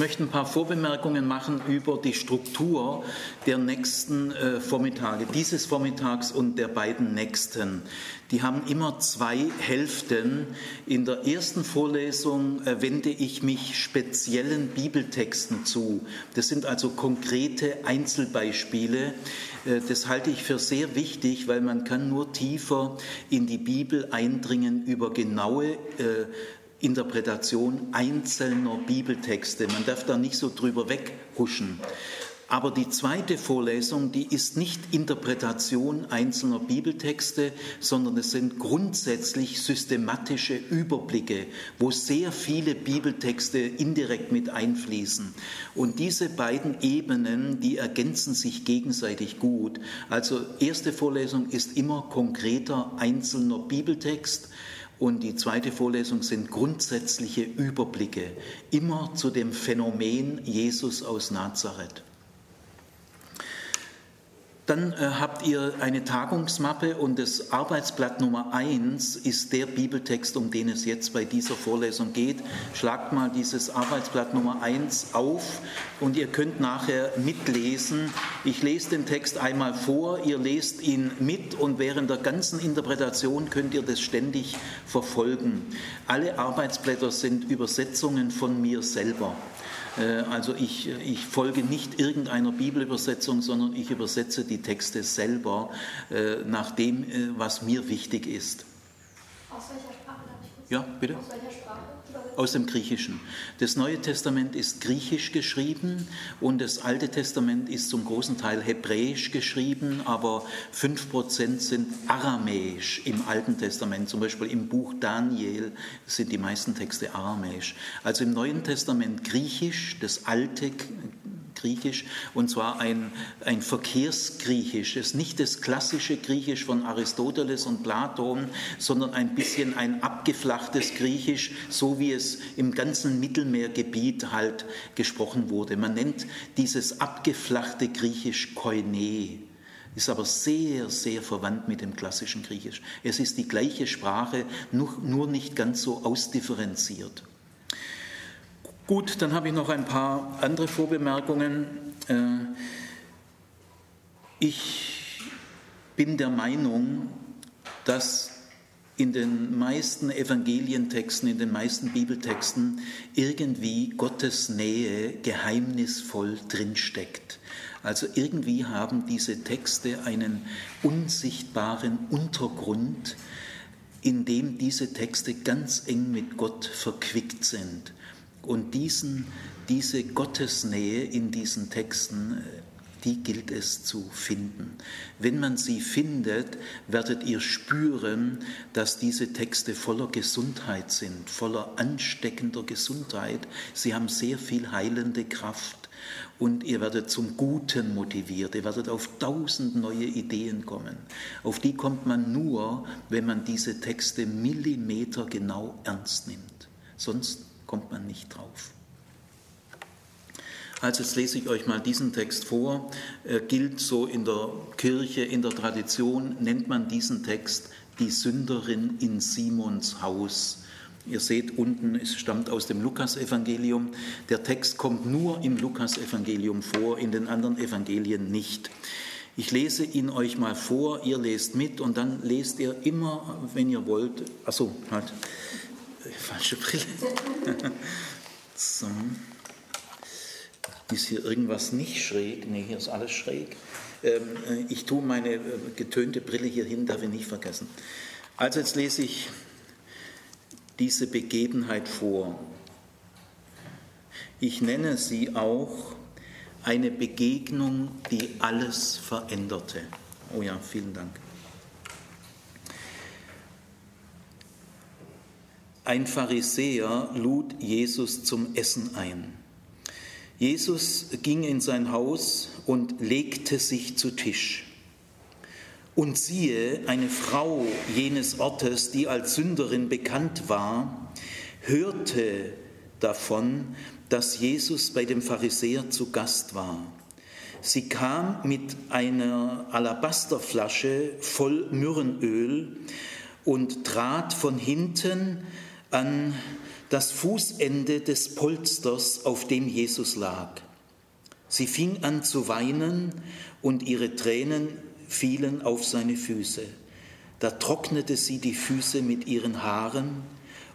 möchte ein paar Vorbemerkungen machen über die Struktur der nächsten äh, Vormittage, dieses Vormittags und der beiden nächsten. Die haben immer zwei Hälften. In der ersten Vorlesung äh, wende ich mich speziellen Bibeltexten zu. Das sind also konkrete Einzelbeispiele. Äh, das halte ich für sehr wichtig, weil man kann nur tiefer in die Bibel eindringen über genaue äh, Interpretation einzelner Bibeltexte. Man darf da nicht so drüber weghuschen. Aber die zweite Vorlesung, die ist nicht Interpretation einzelner Bibeltexte, sondern es sind grundsätzlich systematische Überblicke, wo sehr viele Bibeltexte indirekt mit einfließen. Und diese beiden Ebenen, die ergänzen sich gegenseitig gut. Also erste Vorlesung ist immer konkreter einzelner Bibeltext. Und die zweite Vorlesung sind grundsätzliche Überblicke, immer zu dem Phänomen Jesus aus Nazareth. Dann äh, habt ihr eine Tagungsmappe und das Arbeitsblatt Nummer 1 ist der Bibeltext, um den es jetzt bei dieser Vorlesung geht. Schlagt mal dieses Arbeitsblatt Nummer 1 auf und ihr könnt nachher mitlesen. Ich lese den Text einmal vor, ihr lest ihn mit und während der ganzen Interpretation könnt ihr das ständig verfolgen. Alle Arbeitsblätter sind Übersetzungen von mir selber. Äh, also ich, ich folge nicht irgendeiner Bibelübersetzung, sondern ich übersetze die Texte selber äh, nach dem, äh, was mir wichtig ist. Aus welcher Sprache darf ich kurz? Ja, bitte. Aus welcher Sprache? Aus dem Griechischen. Das Neue Testament ist griechisch geschrieben und das Alte Testament ist zum großen Teil hebräisch geschrieben, aber 5% sind aramäisch im Alten Testament. Zum Beispiel im Buch Daniel sind die meisten Texte aramäisch. Also im Neuen Testament griechisch, das Alte Griechisch, und zwar ein, ein Verkehrsgriechisch. Es ist nicht das klassische Griechisch von Aristoteles und Platon, sondern ein bisschen ein abgeflachtes Griechisch, so wie es im ganzen Mittelmeergebiet halt gesprochen wurde. Man nennt dieses abgeflachte Griechisch Koine ist aber sehr, sehr verwandt mit dem klassischen Griechisch. Es ist die gleiche Sprache, nur, nicht ganz so ausdifferenziert. Gut, dann habe ich noch ein paar andere Vorbemerkungen. Äh, ich bin der Meinung, dass in den meisten Evangelientexten, in den meisten Bibeltexten irgendwie Gottes Nähe geheimnisvoll drinsteckt. Also irgendwie haben diese Texte einen unsichtbaren Untergrund, in dem diese Texte ganz eng mit Gott verquickt sind. Und diesen, diese Gottesnähe in diesen Texten, äh, die gilt es zu finden. Wenn man sie findet, werdet ihr spüren, dass diese Texte voller Gesundheit sind, voller ansteckender Gesundheit. Sie haben sehr viel heilende Kraft und ihr werdet zum Guten motiviert. Ihr werdet auf tausend neue Ideen kommen. Auf die kommt man nur, wenn man diese Texte millimetergenau ernst nimmt. Sonst kommt man nicht drauf. Also jetzt lese ich euch mal diesen Text vor. Er gilt so in der Kirche, in der Tradition, nennt man diesen Text die Sünderin in Simons Haus. Ihr seht unten, es stammt aus dem Lukasevangelium. Der Text kommt nur im Lukasevangelium vor, in den anderen Evangelien nicht. Ich lese ihn euch mal vor, ihr lest mit und dann lest ihr immer, wenn ihr wollt, achso, halt, falsche Brille. so. Ist hier irgendwas nicht schräg? Nee, hier ist alles schräg. Ähm, äh, ich tue meine äh, getönte Brille hier hin, darf ich nicht vergessen. Also jetzt lese ich diese Begebenheit vor. Ich nenne sie auch eine Begegnung, die alles veränderte. Oh ja, vielen Dank. Ein Pharisäer lud Jesus zum Essen ein. Jesus ging in sein Haus und legte sich zu Tisch. Und siehe, eine Frau jenes Ortes, die als Sünderin bekannt war, hörte davon, dass Jesus bei dem Pharisäer zu Gast war. Sie kam mit einer Alabasterflasche voll Myrrenöl und trat von hinten an das Fußende des Polsters, auf dem Jesus lag. Sie fing an zu weinen und ihre Tränen fielen auf seine Füße. Da trocknete sie die Füße mit ihren Haaren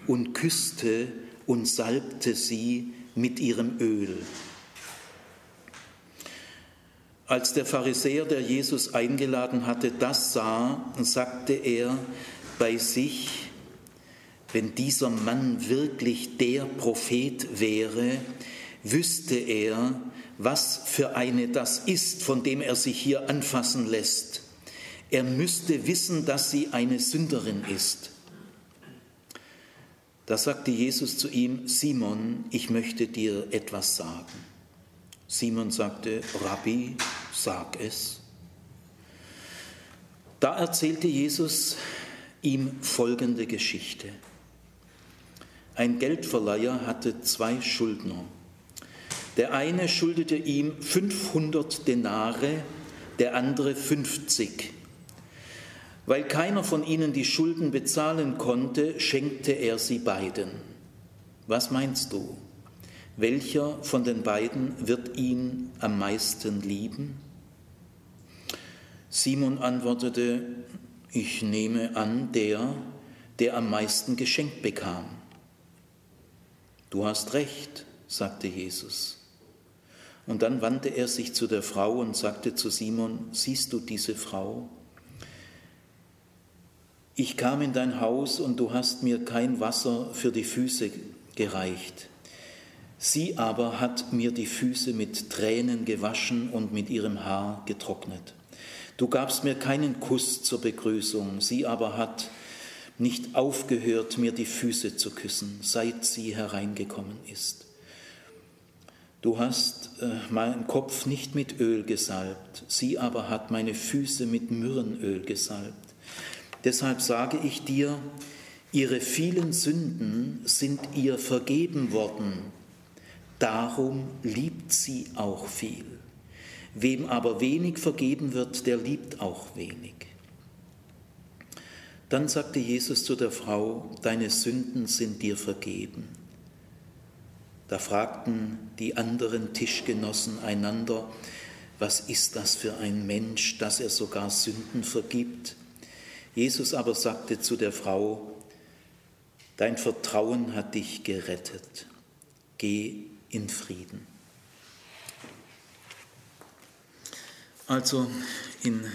und küsste und salbte sie mit ihrem Öl. Als der Pharisäer, der Jesus eingeladen hatte, das sah, sagte er bei sich, wenn dieser Mann wirklich der Prophet wäre, wüsste er, was für eine das ist, von dem er sich hier anfassen lässt. Er müsste wissen, dass sie eine Sünderin ist. Da sagte Jesus zu ihm, Simon, ich möchte dir etwas sagen. Simon sagte, Rabbi, sag es. Da erzählte Jesus ihm folgende Geschichte. Ein Geldverleiher hatte zwei Schuldner. Der eine schuldete ihm 500 Denare, der andere 50. Weil keiner von ihnen die Schulden bezahlen konnte, schenkte er sie beiden. Was meinst du? Welcher von den beiden wird ihn am meisten lieben? Simon antwortete, ich nehme an, der, der am meisten geschenkt bekam. Du hast recht, sagte Jesus. Und dann wandte er sich zu der Frau und sagte zu Simon, siehst du diese Frau? Ich kam in dein Haus und du hast mir kein Wasser für die Füße gereicht. Sie aber hat mir die Füße mit Tränen gewaschen und mit ihrem Haar getrocknet. Du gabst mir keinen Kuss zur Begrüßung, sie aber hat nicht aufgehört, mir die Füße zu küssen, seit sie hereingekommen ist. Du hast äh, meinen Kopf nicht mit Öl gesalbt, sie aber hat meine Füße mit Myrrenöl gesalbt. Deshalb sage ich dir, ihre vielen Sünden sind ihr vergeben worden, darum liebt sie auch viel. Wem aber wenig vergeben wird, der liebt auch wenig. Dann sagte Jesus zu der Frau, deine Sünden sind dir vergeben. Da fragten die anderen Tischgenossen einander, was ist das für ein Mensch, dass er sogar Sünden vergibt? Jesus aber sagte zu der Frau, dein Vertrauen hat dich gerettet, geh in Frieden. Also in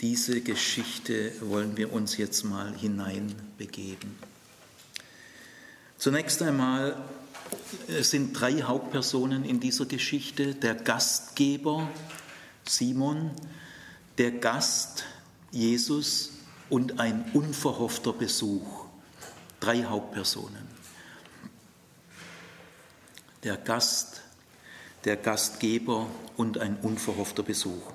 diese Geschichte wollen wir uns jetzt mal hineinbegeben. Zunächst einmal sind drei Hauptpersonen in dieser Geschichte. Der Gastgeber Simon, der Gast Jesus und ein unverhoffter Besuch. Drei Hauptpersonen. Der Gast, der Gastgeber und ein unverhoffter Besuch.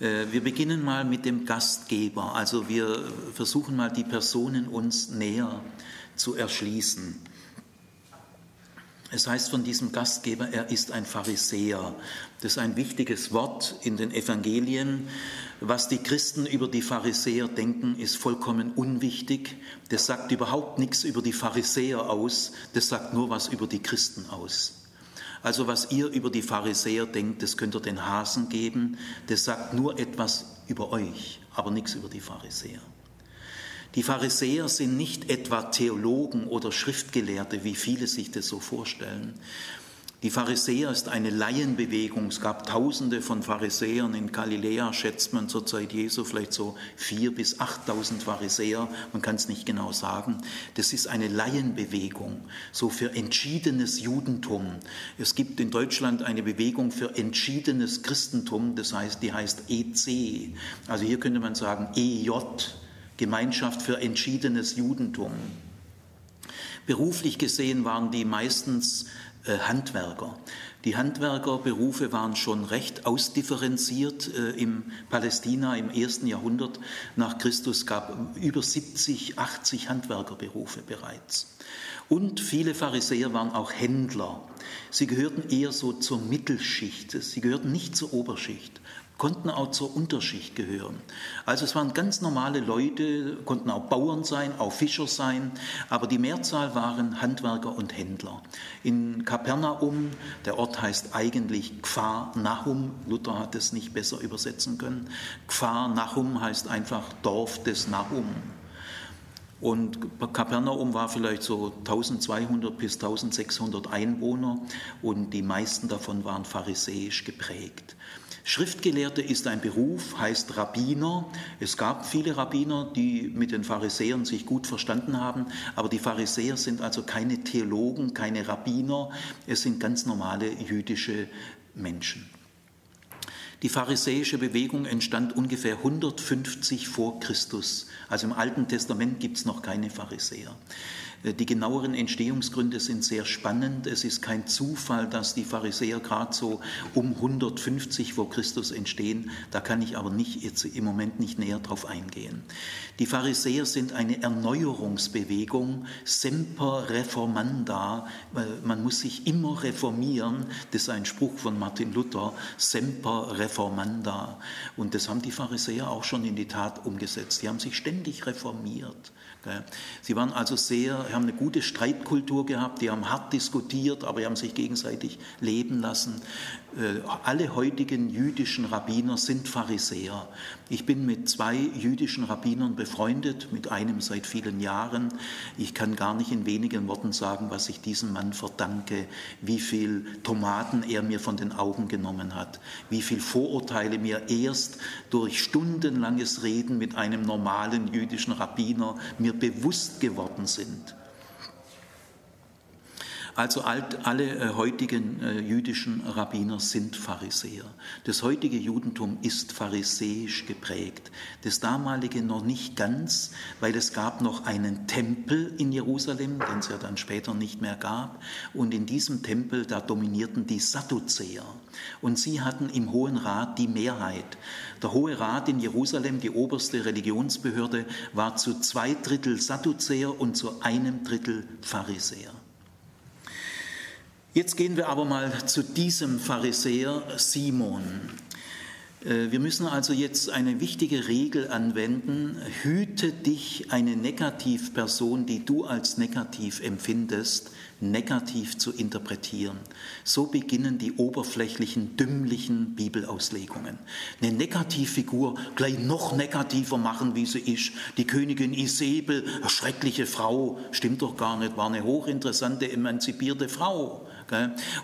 Äh, wir beginnen mal mit dem Gastgeber. Also wir versuchen mal die Personen uns näher zu erschließen. Es heißt von diesem Gastgeber, er ist ein Pharisäer. Das ist ein wichtiges Wort in den Evangelien. Was die Christen über die Pharisäer denken, ist vollkommen unwichtig. Das sagt überhaupt nichts über die Pharisäer aus, das sagt nur was über die Christen aus. Also was ihr über die Pharisäer denkt, das könnt ihr den Hasen geben, das sagt nur etwas über euch, aber nichts über die Pharisäer. Die Pharisäer sind nicht etwa Theologen oder Schriftgelehrte, wie viele sich das so vorstellen. Die Pharisäer ist eine Laienbewegung. Es gab Tausende von Pharisäern. In Galiläa schätzt man zur Zeit Jesu vielleicht so vier bis achttausend Pharisäer. Man kann es nicht genau sagen. Das ist eine Laienbewegung, so für entschiedenes Judentum. Es gibt in Deutschland eine Bewegung für entschiedenes Christentum. Das heißt, die heißt EC. Also hier könnte man sagen EJ, Gemeinschaft für entschiedenes Judentum. Beruflich gesehen waren die meistens Handwerker. Die Handwerkerberufe waren schon recht ausdifferenziert äh, im Palästina im ersten Jahrhundert nach Christus gab über 70, 80 Handwerkerberufe bereits. Und viele Pharisäer waren auch Händler. Sie gehörten eher so zur Mittelschicht, sie gehörten nicht zur Oberschicht. Konnten auch zur Unterschicht gehören. Also es waren ganz normale Leute, konnten auch Bauern sein, auch Fischer sein, aber die Mehrzahl waren Handwerker und Händler. In Kapernaum, der Ort heißt eigentlich Kfar Nahum, Luther hat es nicht besser übersetzen können. Kfar Nahum heißt einfach Dorf des Nahum. Und Kapernaum war vielleicht so 1200 bis 1600 Einwohner und die meisten davon waren pharisäisch geprägt. Schriftgelehrte ist ein Beruf, heißt Rabbiner. Es gab viele Rabbiner, die mit den Pharisäern sich gut verstanden haben, aber die Pharisäer sind also keine Theologen, keine Rabbiner, es sind ganz normale jüdische Menschen. Die pharisäische Bewegung entstand ungefähr 150 vor Christus. Also im Alten Testament gibt es noch keine Pharisäer. Äh, die genaueren Entstehungsgründe sind sehr spannend. Es ist kein Zufall, dass die Pharisäer gerade so um 150 vor Christus entstehen. Da kann ich aber nicht jetzt im Moment nicht näher drauf eingehen. Die Pharisäer sind eine Erneuerungsbewegung, semper reformanda. Man muss sich immer reformieren. Das ist ein Spruch von Martin Luther, semper reformanda. Und das haben die Pharisäer auch schon in die Tat umgesetzt. Die haben sich ständig reformiert. Sie waren also sehr, haben eine gute Streitkultur gehabt, die haben hart diskutiert, aber die haben sich gegenseitig leben lassen. Äh, alle heutigen jüdischen Rabbiner sind Pharisäer. Ich bin mit zwei jüdischen Rabbinern befreundet, mit einem seit vielen Jahren. Ich kann gar nicht in wenigen Worten sagen, was ich diesem Mann verdanke, wie viel Tomaten er mir von den Augen genommen hat, wie viel Vorurteile mir erst durch stundenlanges Reden mit einem normalen jüdischen Rabbiner mir bewusst geworden sind. Also alle äh, heutigen äh, jüdischen Rabbiner sind Pharisäer. Das heutige Judentum ist pharisäisch geprägt. Das damalige noch nicht ganz, weil es gab noch einen Tempel in Jerusalem, den es ja dann später nicht mehr gab. Und in diesem Tempel, da dominierten die Sadduzäer. Und sie hatten im Hohen Rat die Mehrheit. Der Hohe Rat in Jerusalem, die oberste Religionsbehörde, war zu zwei Drittel Sadduzäer und zu einem Drittel Pharisäer. Jetzt gehen wir aber mal zu diesem Pharisäer Simon. Äh, wir müssen also jetzt eine wichtige Regel anwenden. Hüte dich, eine Negativperson, die du als negativ empfindest, negativ zu interpretieren. So beginnen die oberflächlichen, dümmlichen Bibelauslegungen. Eine Negativfigur gleich noch negativer machen, wie sie ist. Die Königin Isabel, schreckliche Frau, stimmt doch gar nicht, war eine hochinteressante, emanzipierte Frau.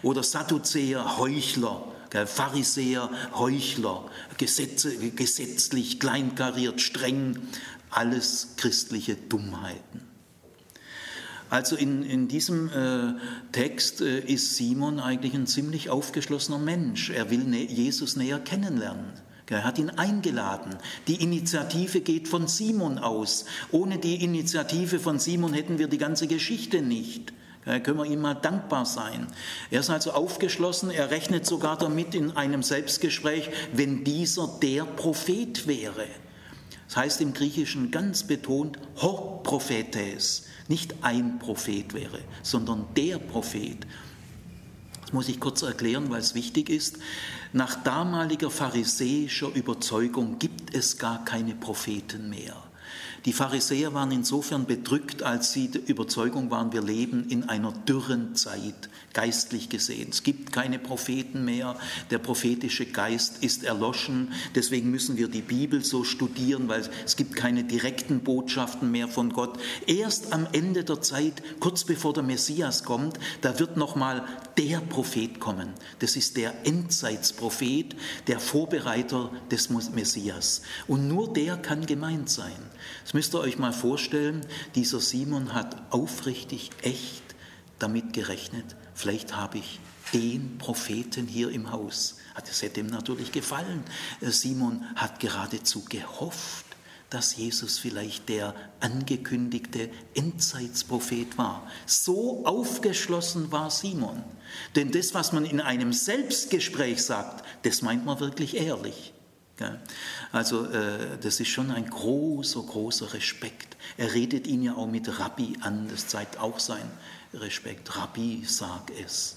Oder Sadduzäer, Heuchler, Pharisäer, Heuchler, Gesetze, gesetzlich, kleinkariert, streng, alles christliche Dummheiten. Also in, in diesem äh, Text äh, ist Simon eigentlich ein ziemlich aufgeschlossener Mensch. Er will ne Jesus näher kennenlernen. Er hat ihn eingeladen. Die Initiative geht von Simon aus. Ohne die Initiative von Simon hätten wir die ganze Geschichte nicht. Ja, können wir ihm mal dankbar sein. Er ist also aufgeschlossen, er rechnet sogar damit in einem Selbstgespräch, wenn dieser der Prophet wäre. Das heißt im Griechischen ganz betont, ho prophetes, nicht ein Prophet wäre, sondern der Prophet. Das muss ich kurz erklären, weil es wichtig ist. Nach damaliger pharisäischer Überzeugung gibt es gar keine Propheten mehr. Die Pharisäer waren insofern bedrückt, als sie der Überzeugung waren, wir leben in einer dürren Zeit, geistlich gesehen. Es gibt keine Propheten mehr, der prophetische Geist ist erloschen, deswegen müssen wir die Bibel so studieren, weil es gibt keine direkten Botschaften mehr von Gott. Erst am Ende der Zeit, kurz bevor der Messias kommt, da wird nochmal der Prophet kommen. Das ist der Endzeitsprophet, der Vorbereiter des Messias. Und nur der kann gemeint sein. Das müsst ihr euch mal vorstellen, dieser Simon hat aufrichtig, echt damit gerechnet, vielleicht habe ich den Propheten hier im Haus. Das hätte ihm natürlich gefallen. Simon hat geradezu gehofft, dass Jesus vielleicht der angekündigte Endzeitsprophet war. So aufgeschlossen war Simon. Denn das, was man in einem Selbstgespräch sagt, das meint man wirklich ehrlich. Also äh, das ist schon ein großer, großer Respekt. Er redet ihn ja auch mit Rabbi an, das zeigt auch sein Respekt. Rabbi, sag es.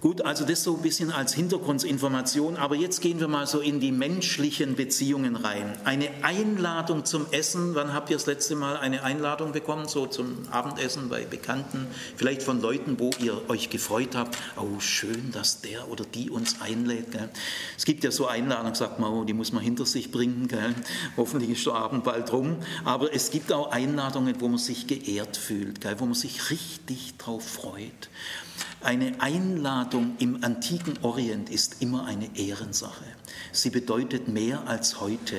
Gut, also das so ein bisschen als Hintergrundinformation, aber jetzt gehen wir mal so in die menschlichen Beziehungen rein. Eine Einladung zum Essen, wann habt ihr das letzte Mal eine Einladung bekommen, so zum Abendessen bei Bekannten, vielleicht von Leuten, wo ihr euch gefreut habt, oh schön, dass der oder die uns einlädt. Gell? Es gibt ja so Einladungen, sagt man, oh, die muss man hinter sich bringen, gell? hoffentlich ist der Abend bald rum, aber es gibt auch Einladungen, wo man sich geehrt fühlt, gell? wo man sich richtig drauf freut. Eine Einladung im antiken Orient ist immer eine Ehrensache. Sie bedeutet mehr als heute.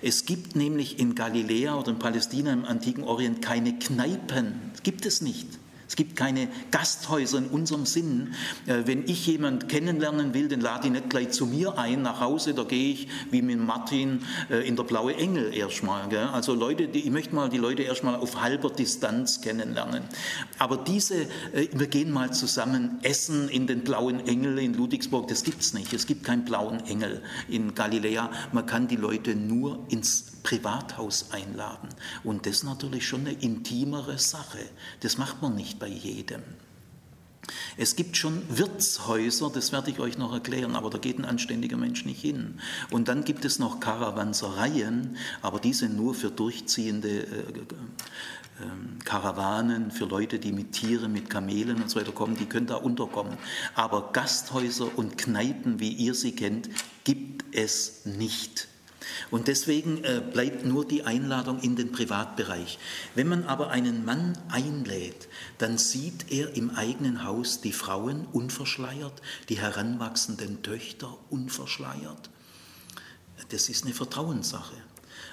Es gibt nämlich in Galiläa oder in Palästina im antiken Orient keine Kneipen. Gibt es nicht. Es gibt keine Gasthäuser in unserem Sinn. Äh, wenn ich jemanden kennenlernen will, den lade ich nicht gleich zu mir ein nach Hause, da gehe ich wie mit Martin äh, in der Blaue Engel erstmal. Also Leute, ich möchte mal die Leute erstmal auf halber Distanz kennenlernen. Aber diese, äh, wir gehen mal zusammen essen in den Blauen Engel in Ludwigsburg, das gibt es nicht. Es gibt keinen Blauen Engel in Galiläa. Man kann die Leute nur ins Privathaus einladen. Und das ist natürlich schon eine intimere Sache. Das macht man nicht bei jedem. Es gibt schon Wirtshäuser, das werde ich euch noch erklären, aber da geht ein anständiger Mensch nicht hin. Und dann gibt es noch Karawansereien, aber die sind nur für durchziehende äh, äh, Karawanen, für Leute, die mit Tieren, mit Kamelen und so weiter kommen, die können da unterkommen. Aber Gasthäuser und Kneipen, wie ihr sie kennt, gibt es nicht. Und deswegen äh, bleibt nur die Einladung in den Privatbereich. Wenn man aber einen Mann einlädt, dann sieht er im eigenen Haus die Frauen unverschleiert, die heranwachsenden Töchter unverschleiert. Das ist eine Vertrauenssache.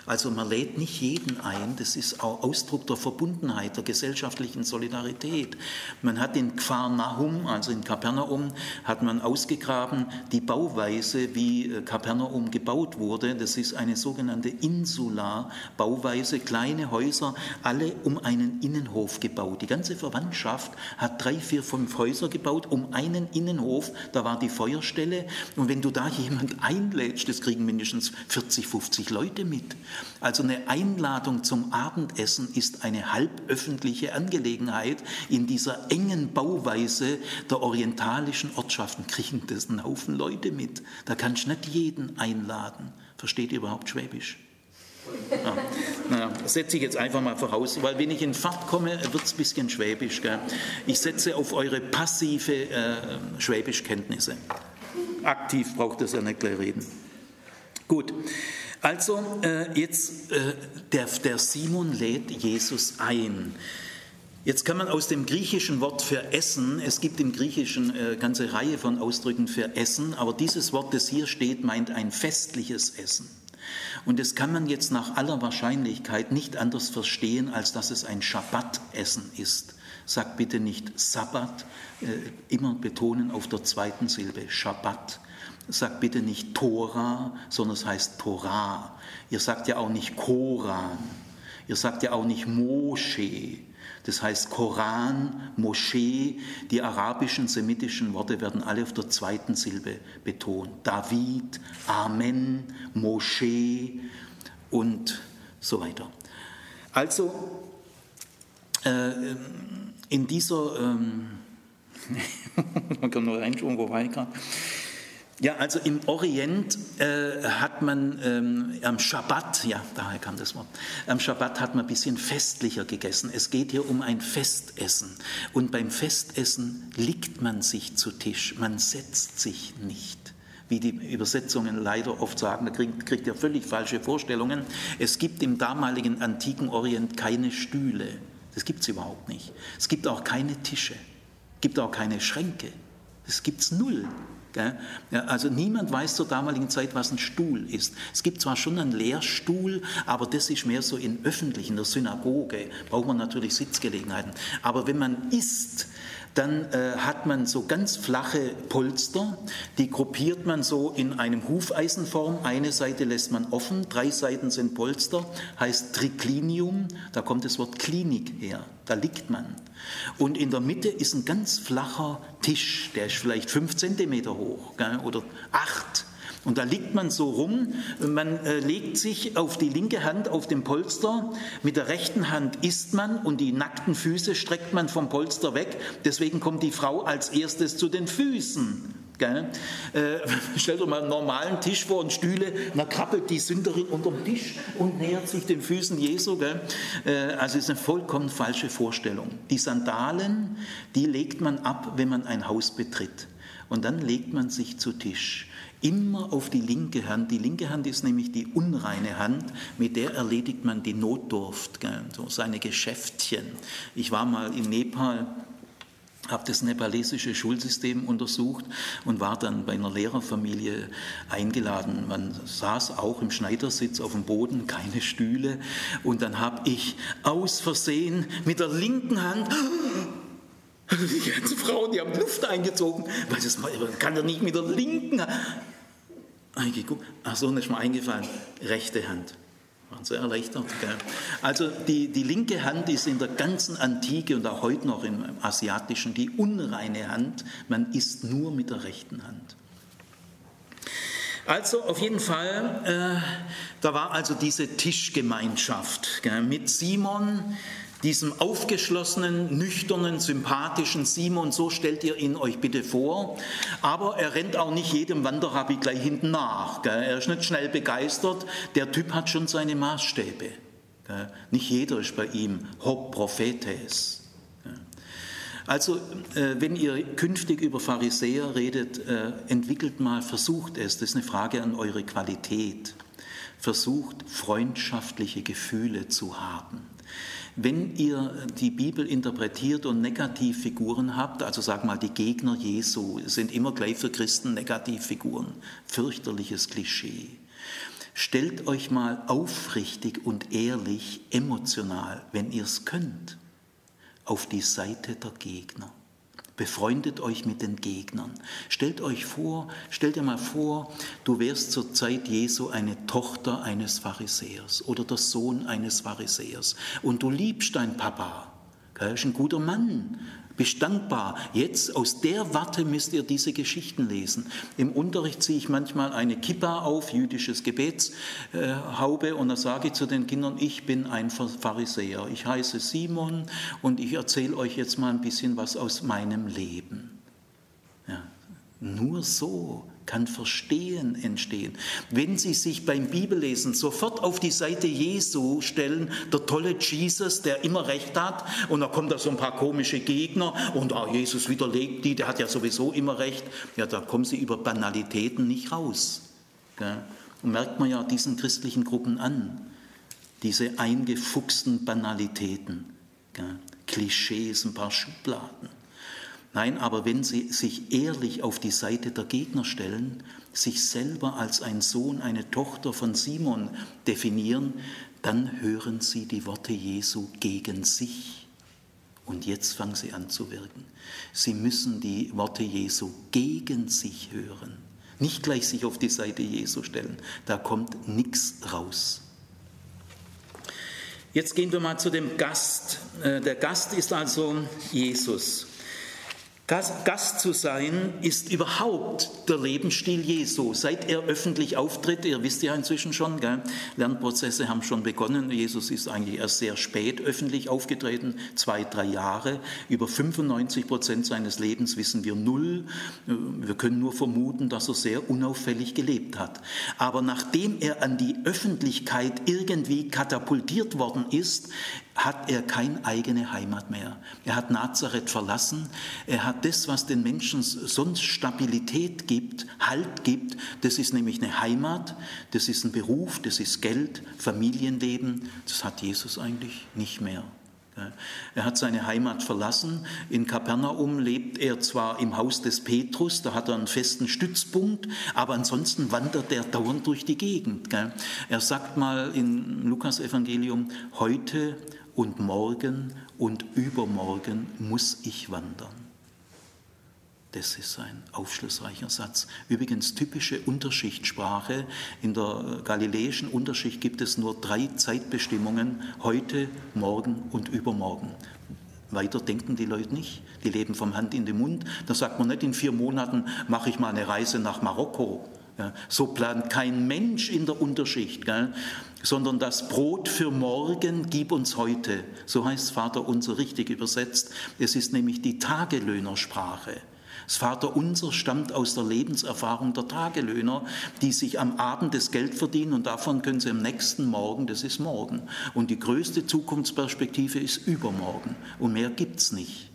Also man lädt nicht jeden ein, das ist auch Ausdruck der Verbundenheit, der gesellschaftlichen Solidarität. Man hat in Kfarnahum, also in Kapernaum, hat man ausgegraben die Bauweise, wie äh, Kapernaum gebaut wurde. Das ist eine sogenannte Insular-Bauweise, kleine Häuser, alle um einen Innenhof gebaut. Die ganze Verwandtschaft hat drei, vier, fünf Häuser gebaut um einen Innenhof, da war die Feuerstelle. Und wenn du da jemand einlädst, das kriegen mindestens 40, 50 Leute mit. Also eine Einladung zum Abendessen ist eine halböffentliche Angelegenheit. In dieser engen Bauweise der orientalischen Ortschaften kriegen das einen Haufen Leute mit. Da kannst du nicht jeden einladen. Versteht ihr überhaupt Schwäbisch? Ja, naja, das setze ich jetzt einfach mal voraus, weil wenn ich in Fahrt komme, wird es ein bisschen schwäbisch. Gell? Ich setze auf eure passive äh, Schwäbischkenntnisse. Aktiv braucht es ja nicht gleich reden. Gut, also äh, jetzt, äh, der, der Simon lädt Jesus ein. Jetzt kann man aus dem griechischen Wort für Essen, es gibt im Griechischen eine äh, ganze Reihe von Ausdrücken für Essen, aber dieses Wort, das hier steht, meint ein festliches Essen. Und das kann man jetzt nach aller Wahrscheinlichkeit nicht anders verstehen, als dass es ein Schabbatessen ist. Sag bitte nicht Sabbat, äh, immer betonen auf der zweiten Silbe, Schabbat. Sagt bitte nicht Tora, sondern es heißt Torah. Ihr sagt ja auch nicht Koran. Ihr sagt ja auch nicht Mosche. Das heißt Koran, Moschee. Die arabischen, semitischen Worte werden alle auf der zweiten Silbe betont. David, Amen, Moschee und so weiter. Also äh, in dieser, ähm, man kann nur reinschauen, wo war ich gerade? Ja, also im Orient äh, hat man ähm, am Schabbat, ja, daher kam das Wort, am Schabbat hat man ein bisschen festlicher gegessen. Es geht hier um ein Festessen. Und beim Festessen liegt man sich zu Tisch, man setzt sich nicht. Wie die Übersetzungen leider oft sagen, da kriegt, kriegt ihr völlig falsche Vorstellungen. Es gibt im damaligen antiken Orient keine Stühle. Das gibt es überhaupt nicht. Es gibt auch keine Tische. Es gibt auch keine Schränke. Das gibt es null. Also niemand weiß zur damaligen Zeit, was ein Stuhl ist. Es gibt zwar schon einen Lehrstuhl, aber das ist mehr so in öffentlichen, in der Synagoge, braucht man natürlich Sitzgelegenheiten. Aber wenn man isst, dann äh, hat man so ganz flache Polster, die gruppiert man so in einem Hufeisenform. Eine Seite lässt man offen, drei Seiten sind Polster, heißt Triclinium, da kommt das Wort Klinik her, da liegt man. Und in der Mitte ist ein ganz flacher Tisch, der ist vielleicht fünf Zentimeter hoch gell, oder acht. Und da liegt man so rum, man äh, legt sich auf die linke Hand auf dem Polster, mit der rechten Hand isst man und die nackten Füße streckt man vom Polster weg. Deswegen kommt die Frau als erstes zu den Füßen. Gell? Äh, stellt euch mal einen normalen Tisch vor und Stühle, dann krabbelt die Sünderin unter dem Tisch und nähert sich den Füßen Jesu. Gell? Äh, also ist eine vollkommen falsche Vorstellung. Die Sandalen, die legt man ab, wenn man ein Haus betritt. Und dann legt man sich zu Tisch immer auf die linke Hand. Die linke Hand ist nämlich die unreine Hand, mit der erledigt man die Notdurft, so seine Geschäftchen. Ich war mal in Nepal habe das nepalesische Schulsystem untersucht und war dann bei einer Lehrerfamilie eingeladen. Man saß auch im Schneidersitz auf dem Boden, keine Stühle. Und dann habe ich aus Versehen mit der linken Hand die ganzen Frauen, die haben Luft eingezogen, weil das kann ja nicht mit der linken Hand. Ach so, ist mir eingefallen. Rechte Hand. Waren sehr erleichtert. Gell? Also die, die linke Hand ist in der ganzen Antike und auch heute noch im Asiatischen die unreine Hand. Man isst nur mit der rechten Hand. Also auf jeden Fall, äh, da war also diese Tischgemeinschaft gell, mit Simon, diesem aufgeschlossenen, nüchternen, sympathischen Simon, so stellt ihr ihn euch bitte vor. Aber er rennt auch nicht jedem Wanderrabbi gleich hinten nach. Gell? Er ist nicht schnell begeistert. Der Typ hat schon seine Maßstäbe. Gell? Nicht jeder ist bei ihm hoc prophetes. Also, äh, wenn ihr künftig über Pharisäer redet, äh, entwickelt mal, versucht es, das ist eine Frage an eure Qualität, versucht freundschaftliche Gefühle zu haben. Wenn ihr die Bibel interpretiert und Negativfiguren habt, also sag mal, die Gegner Jesu sind immer gleich für Christen Negativfiguren, fürchterliches Klischee. Stellt euch mal aufrichtig und ehrlich, emotional, wenn ihr es könnt, auf die Seite der Gegner. Befreundet euch mit den Gegnern. Stellt euch vor, stellt dir mal vor, du wärst zur Zeit Jesu eine Tochter eines Pharisäers oder der Sohn eines Pharisäers und du liebst deinen Papa. Er ist ein guter Mann, bestandbar. Jetzt aus der Warte müsst ihr diese Geschichten lesen. Im Unterricht ziehe ich manchmal eine Kippa auf, jüdisches Gebetshaube, und da sage ich zu den Kindern, ich bin ein Pharisäer. Ich heiße Simon und ich erzähle euch jetzt mal ein bisschen was aus meinem Leben. Ja, nur so kann Verstehen entstehen. Wenn Sie sich beim Bibellesen sofort auf die Seite Jesu stellen, der tolle Jesus, der immer recht hat, und da kommen da so ein paar komische Gegner und ah, Jesus widerlegt die, der hat ja sowieso immer recht, ja, da kommen Sie über Banalitäten nicht raus. Und merkt man ja diesen christlichen Gruppen an, diese eingefuchsten Banalitäten? Klischees, ein paar Schubladen. Nein, aber wenn sie sich ehrlich auf die Seite der Gegner stellen, sich selber als ein Sohn, eine Tochter von Simon definieren, dann hören sie die Worte Jesu gegen sich. Und jetzt fangen sie an zu wirken. Sie müssen die Worte Jesu gegen sich hören. Nicht gleich sich auf die Seite Jesu stellen. Da kommt nichts raus. Jetzt gehen wir mal zu dem Gast. Äh, der Gast ist also Jesus. Gast zu sein ist überhaupt der Lebensstil Jesu. Seit er öffentlich auftritt, ihr wisst ja inzwischen schon, gell? Lernprozesse haben schon begonnen. Jesus ist eigentlich erst sehr spät öffentlich aufgetreten, zwei, drei Jahre. Über 95 Prozent seines Lebens wissen wir null. Wir können nur vermuten, dass er sehr unauffällig gelebt hat. Aber nachdem er an die Öffentlichkeit irgendwie katapultiert worden ist, hat er keine eigene Heimat mehr. Er hat Nazareth verlassen. Er hat das, was den Menschen sonst Stabilität gibt, Halt gibt. Das ist nämlich eine Heimat, das ist ein Beruf, das ist Geld, Familienleben. Das hat Jesus eigentlich nicht mehr. Er hat seine Heimat verlassen. In Kapernaum lebt er zwar im Haus des Petrus, da hat er einen festen Stützpunkt, aber ansonsten wandert er dauernd durch die Gegend. Er sagt mal im Lukas Evangelium, heute und morgen und übermorgen muss ich wandern. Das ist ein aufschlussreicher Satz. Übrigens typische Unterschichtssprache. In der galiläischen Unterschicht gibt es nur drei Zeitbestimmungen, heute, morgen und übermorgen. Weiter denken die Leute nicht. Die leben vom Hand in den Mund. Da sagt man nicht, in vier Monaten mache ich mal eine Reise nach Marokko. So plant kein Mensch in der Unterschicht, sondern das Brot für morgen gib uns heute. So heißt Vater unser richtig übersetzt. Es ist nämlich die Tagelöhnersprache. Das Vaterunser stammt aus der Lebenserfahrung der Tagelöhner, die sich am Abend das Geld verdienen und davon können sie am nächsten Morgen, das ist morgen. Und die größte Zukunftsperspektive ist übermorgen und mehr gibt es nicht.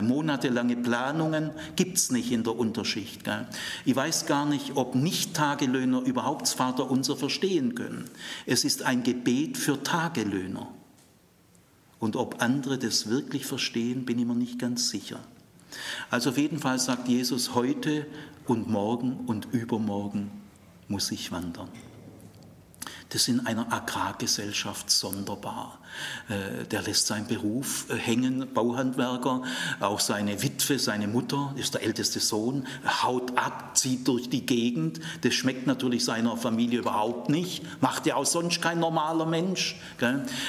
Monatelange Planungen gibt es nicht in der Unterschicht. Ich weiß gar nicht, ob Nicht-Tagelöhner überhaupt das Vaterunser verstehen können. Es ist ein Gebet für Tagelöhner. Und ob andere das wirklich verstehen, bin ich mir nicht ganz sicher. Also auf jeden Fall sagt Jesus, heute und morgen und übermorgen muss ich wandern. Das in einer Agrargesellschaft sonderbar. Äh, der lässt seinen Beruf äh, hängen, Bauhandwerker, auch seine Witwe, seine Mutter, ist der älteste Sohn, haut ab, zieht durch die Gegend. Das schmeckt natürlich seiner Familie überhaupt nicht, macht ja auch sonst kein normaler Mensch.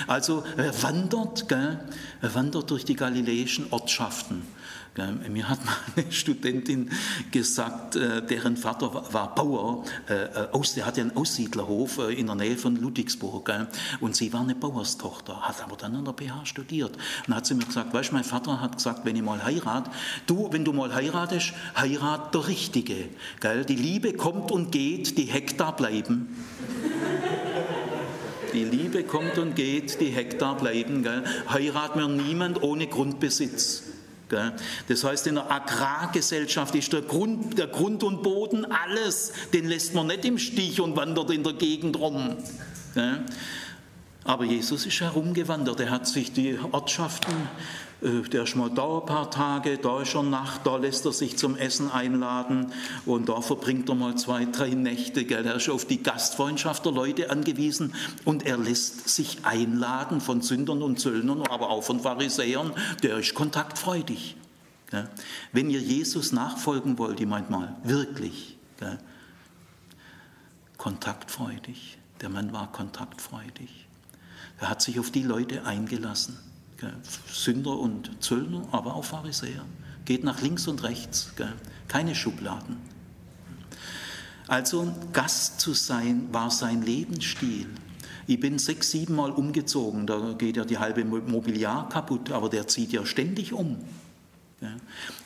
Also er wandert, er wandert durch die galiläischen Ortschaften. Mir hat mal eine Studentin gesagt, äh, deren Vater war Bauer, äh, äh, der hatte einen Aussiedlerhof in der Nähe von Ludwigsburg und sie war eine Bauerstochter, hat aber dann an der PH studiert. Dann hat sie mir gesagt, weißt du, mein Vater hat gesagt, wenn ich mal heirat, du, wenn du mal heiratest, heirat der Richtige. Die Liebe kommt und geht, die Hektar bleiben. Die Liebe kommt und geht, die Hektar bleiben. Heirat mir niemand ohne Grundbesitz. Das heißt, in der Agrargesellschaft ist der Grund, der Grund und Boden alles. Den lässt man nicht im Stich und wandert in der Gegend rum. Aber Jesus ist herumgewandert. Er hat sich die Ortschaften äh, der ist mal da ein paar Tage, da ist er Nacht, da lässt er sich zum Essen einladen und da verbringt er mal zwei, drei Nächte. Gell. Er ist auf die Gastfreundschaft der Leute angewiesen und er lässt sich einladen von Sündern und Zöllnern, aber auch von Pharisäern. Der ist kontaktfreudig. Gell. Wenn ihr Jesus nachfolgen wollt, ich meint mal, wirklich, gell. kontaktfreudig. Der Mann war kontaktfreudig. Er hat sich auf die Leute eingelassen. Sünder und Zöllner, aber auch Pharisäer. Geht nach links und rechts, keine Schubladen. Also Gast zu sein war sein Lebensstil. Ich bin sechs, sieben Mal umgezogen, da geht ja die halbe Mobiliar kaputt, aber der zieht ja ständig um.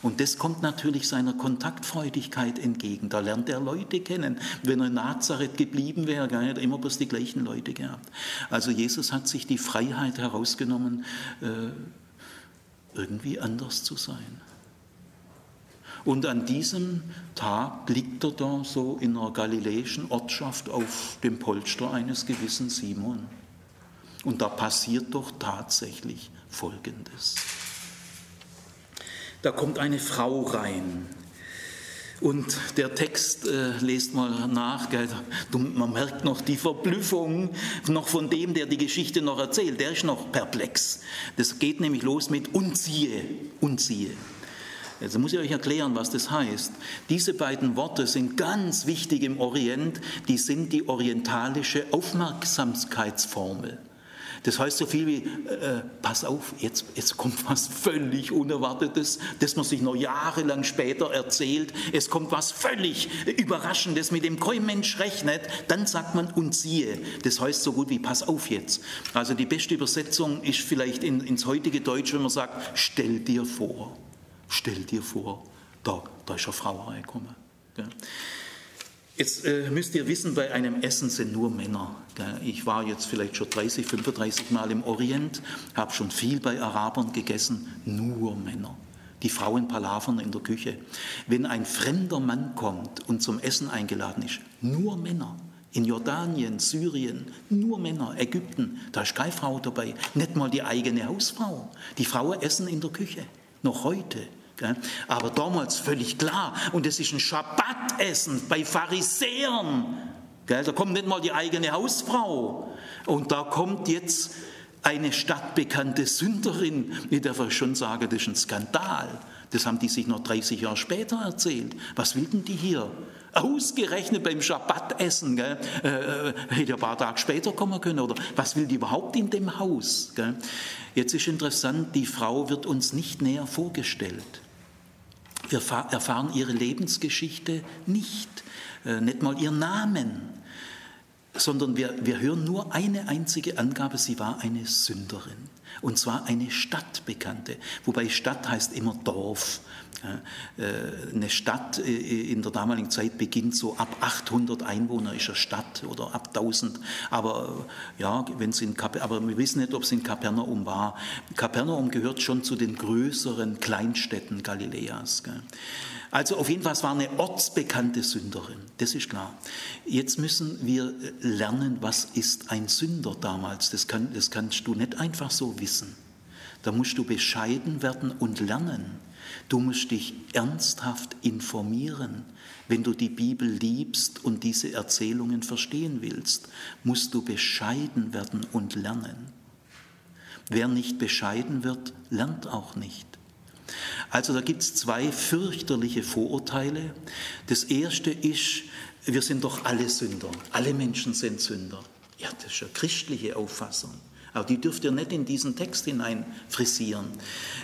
Und das kommt natürlich seiner Kontaktfreudigkeit entgegen. Da lernt er Leute kennen. Wenn er in Nazareth geblieben wäre, hätte er immer bloß die gleichen Leute gehabt. Also Jesus hat sich die Freiheit herausgenommen, äh, irgendwie anders zu sein. Und an diesem Tag liegt er da so in einer galiläischen Ortschaft auf dem Polster eines gewissen Simon. Und da passiert doch tatsächlich Folgendes. Da kommt eine Frau rein. Und der Text, äh, lest mal nach, gell, man merkt noch die Verblüffung noch von dem, der die Geschichte noch erzählt, der ist noch perplex. Das geht nämlich los mit und siehe, und siehe. Jetzt muss ich euch erklären, was das heißt. Diese beiden Worte sind ganz wichtig im Orient, die sind die orientalische Aufmerksamkeitsformel. Das heißt so viel wie, äh, pass auf, jetzt, jetzt kommt was völlig Unerwartetes, das man sich noch jahrelang später erzählt. Es kommt was völlig Überraschendes, mit dem kein Mensch rechnet. Dann sagt man und siehe. Das heißt so gut wie, pass auf jetzt. Also die beste Übersetzung ist vielleicht in, ins heutige Deutsch, wenn man sagt, stell dir vor. Stell dir vor, da, da ist eine Frau reingekommen. Jetzt äh, müsst ihr wissen, bei einem Essen sind nur Männer. Gell? Ich war jetzt vielleicht schon 30, 35 Mal im Orient, habe schon viel bei Arabern gegessen, nur Männer. Die Frauen palavern in der Küche. Wenn ein fremder Mann kommt und zum Essen eingeladen ist, nur Männer. In Jordanien, Syrien, nur Männer, Ägypten, da ist keine Frau dabei, nicht mal die eigene Hausfrau. Die Frauen essen in der Küche, noch heute. Aber damals völlig klar. Und es ist ein Schabbatessen bei Pharisäern. Da kommt nicht mal die eigene Hausfrau. Und da kommt jetzt eine stadtbekannte Sünderin. Ich darf schon sagen, das ist ein Skandal. Das haben die sich noch 30 Jahre später erzählt. Was will denn die hier? Ausgerechnet beim Schabbatessen, gell? Äh, äh, hätte ein paar Tage später kommen können. Oder was will die überhaupt in dem Haus? Gell? Jetzt ist interessant, die Frau wird uns nicht näher vorgestellt. Wir erfahren ihre Lebensgeschichte nicht, äh, nicht mal ihren Namen, sondern wir, wir hören nur eine einzige Angabe, sie war eine Sünderin. Und zwar eine Stadtbekannte, wobei Stadt heißt immer Dorf. Äh, eine Stadt äh, in der damaligen Zeit beginnt so ab 800 Einwohner ist eine Stadt oder ab 1000. Aber äh, ja, wenn es in aber wir wissen nicht, ob es in Kapernaum war. Kapernaum gehört schon zu den größeren Kleinstädten Galiläas. Also auf jeden Fall, es war eine ortsbekannte Sünderin, das ist klar. Jetzt müssen wir lernen, was ist ein Sünder damals. Das, kann, das kannst du nicht einfach so wissen. Da musst du bescheiden werden und lernen. Du musst dich ernsthaft informieren. Wenn du die Bibel liebst und diese Erzählungen verstehen willst, musst du bescheiden werden und lernen. Wer nicht bescheiden wird, lernt auch nicht. Also da gibt es zwei fürchterliche Vorurteile. Das erste ist, wir sind doch alle Sünder. Alle Menschen sind Sünder. Ja, das ist eine christliche Auffassung. Aber die dürft ihr nicht in diesen Text hinein frisieren.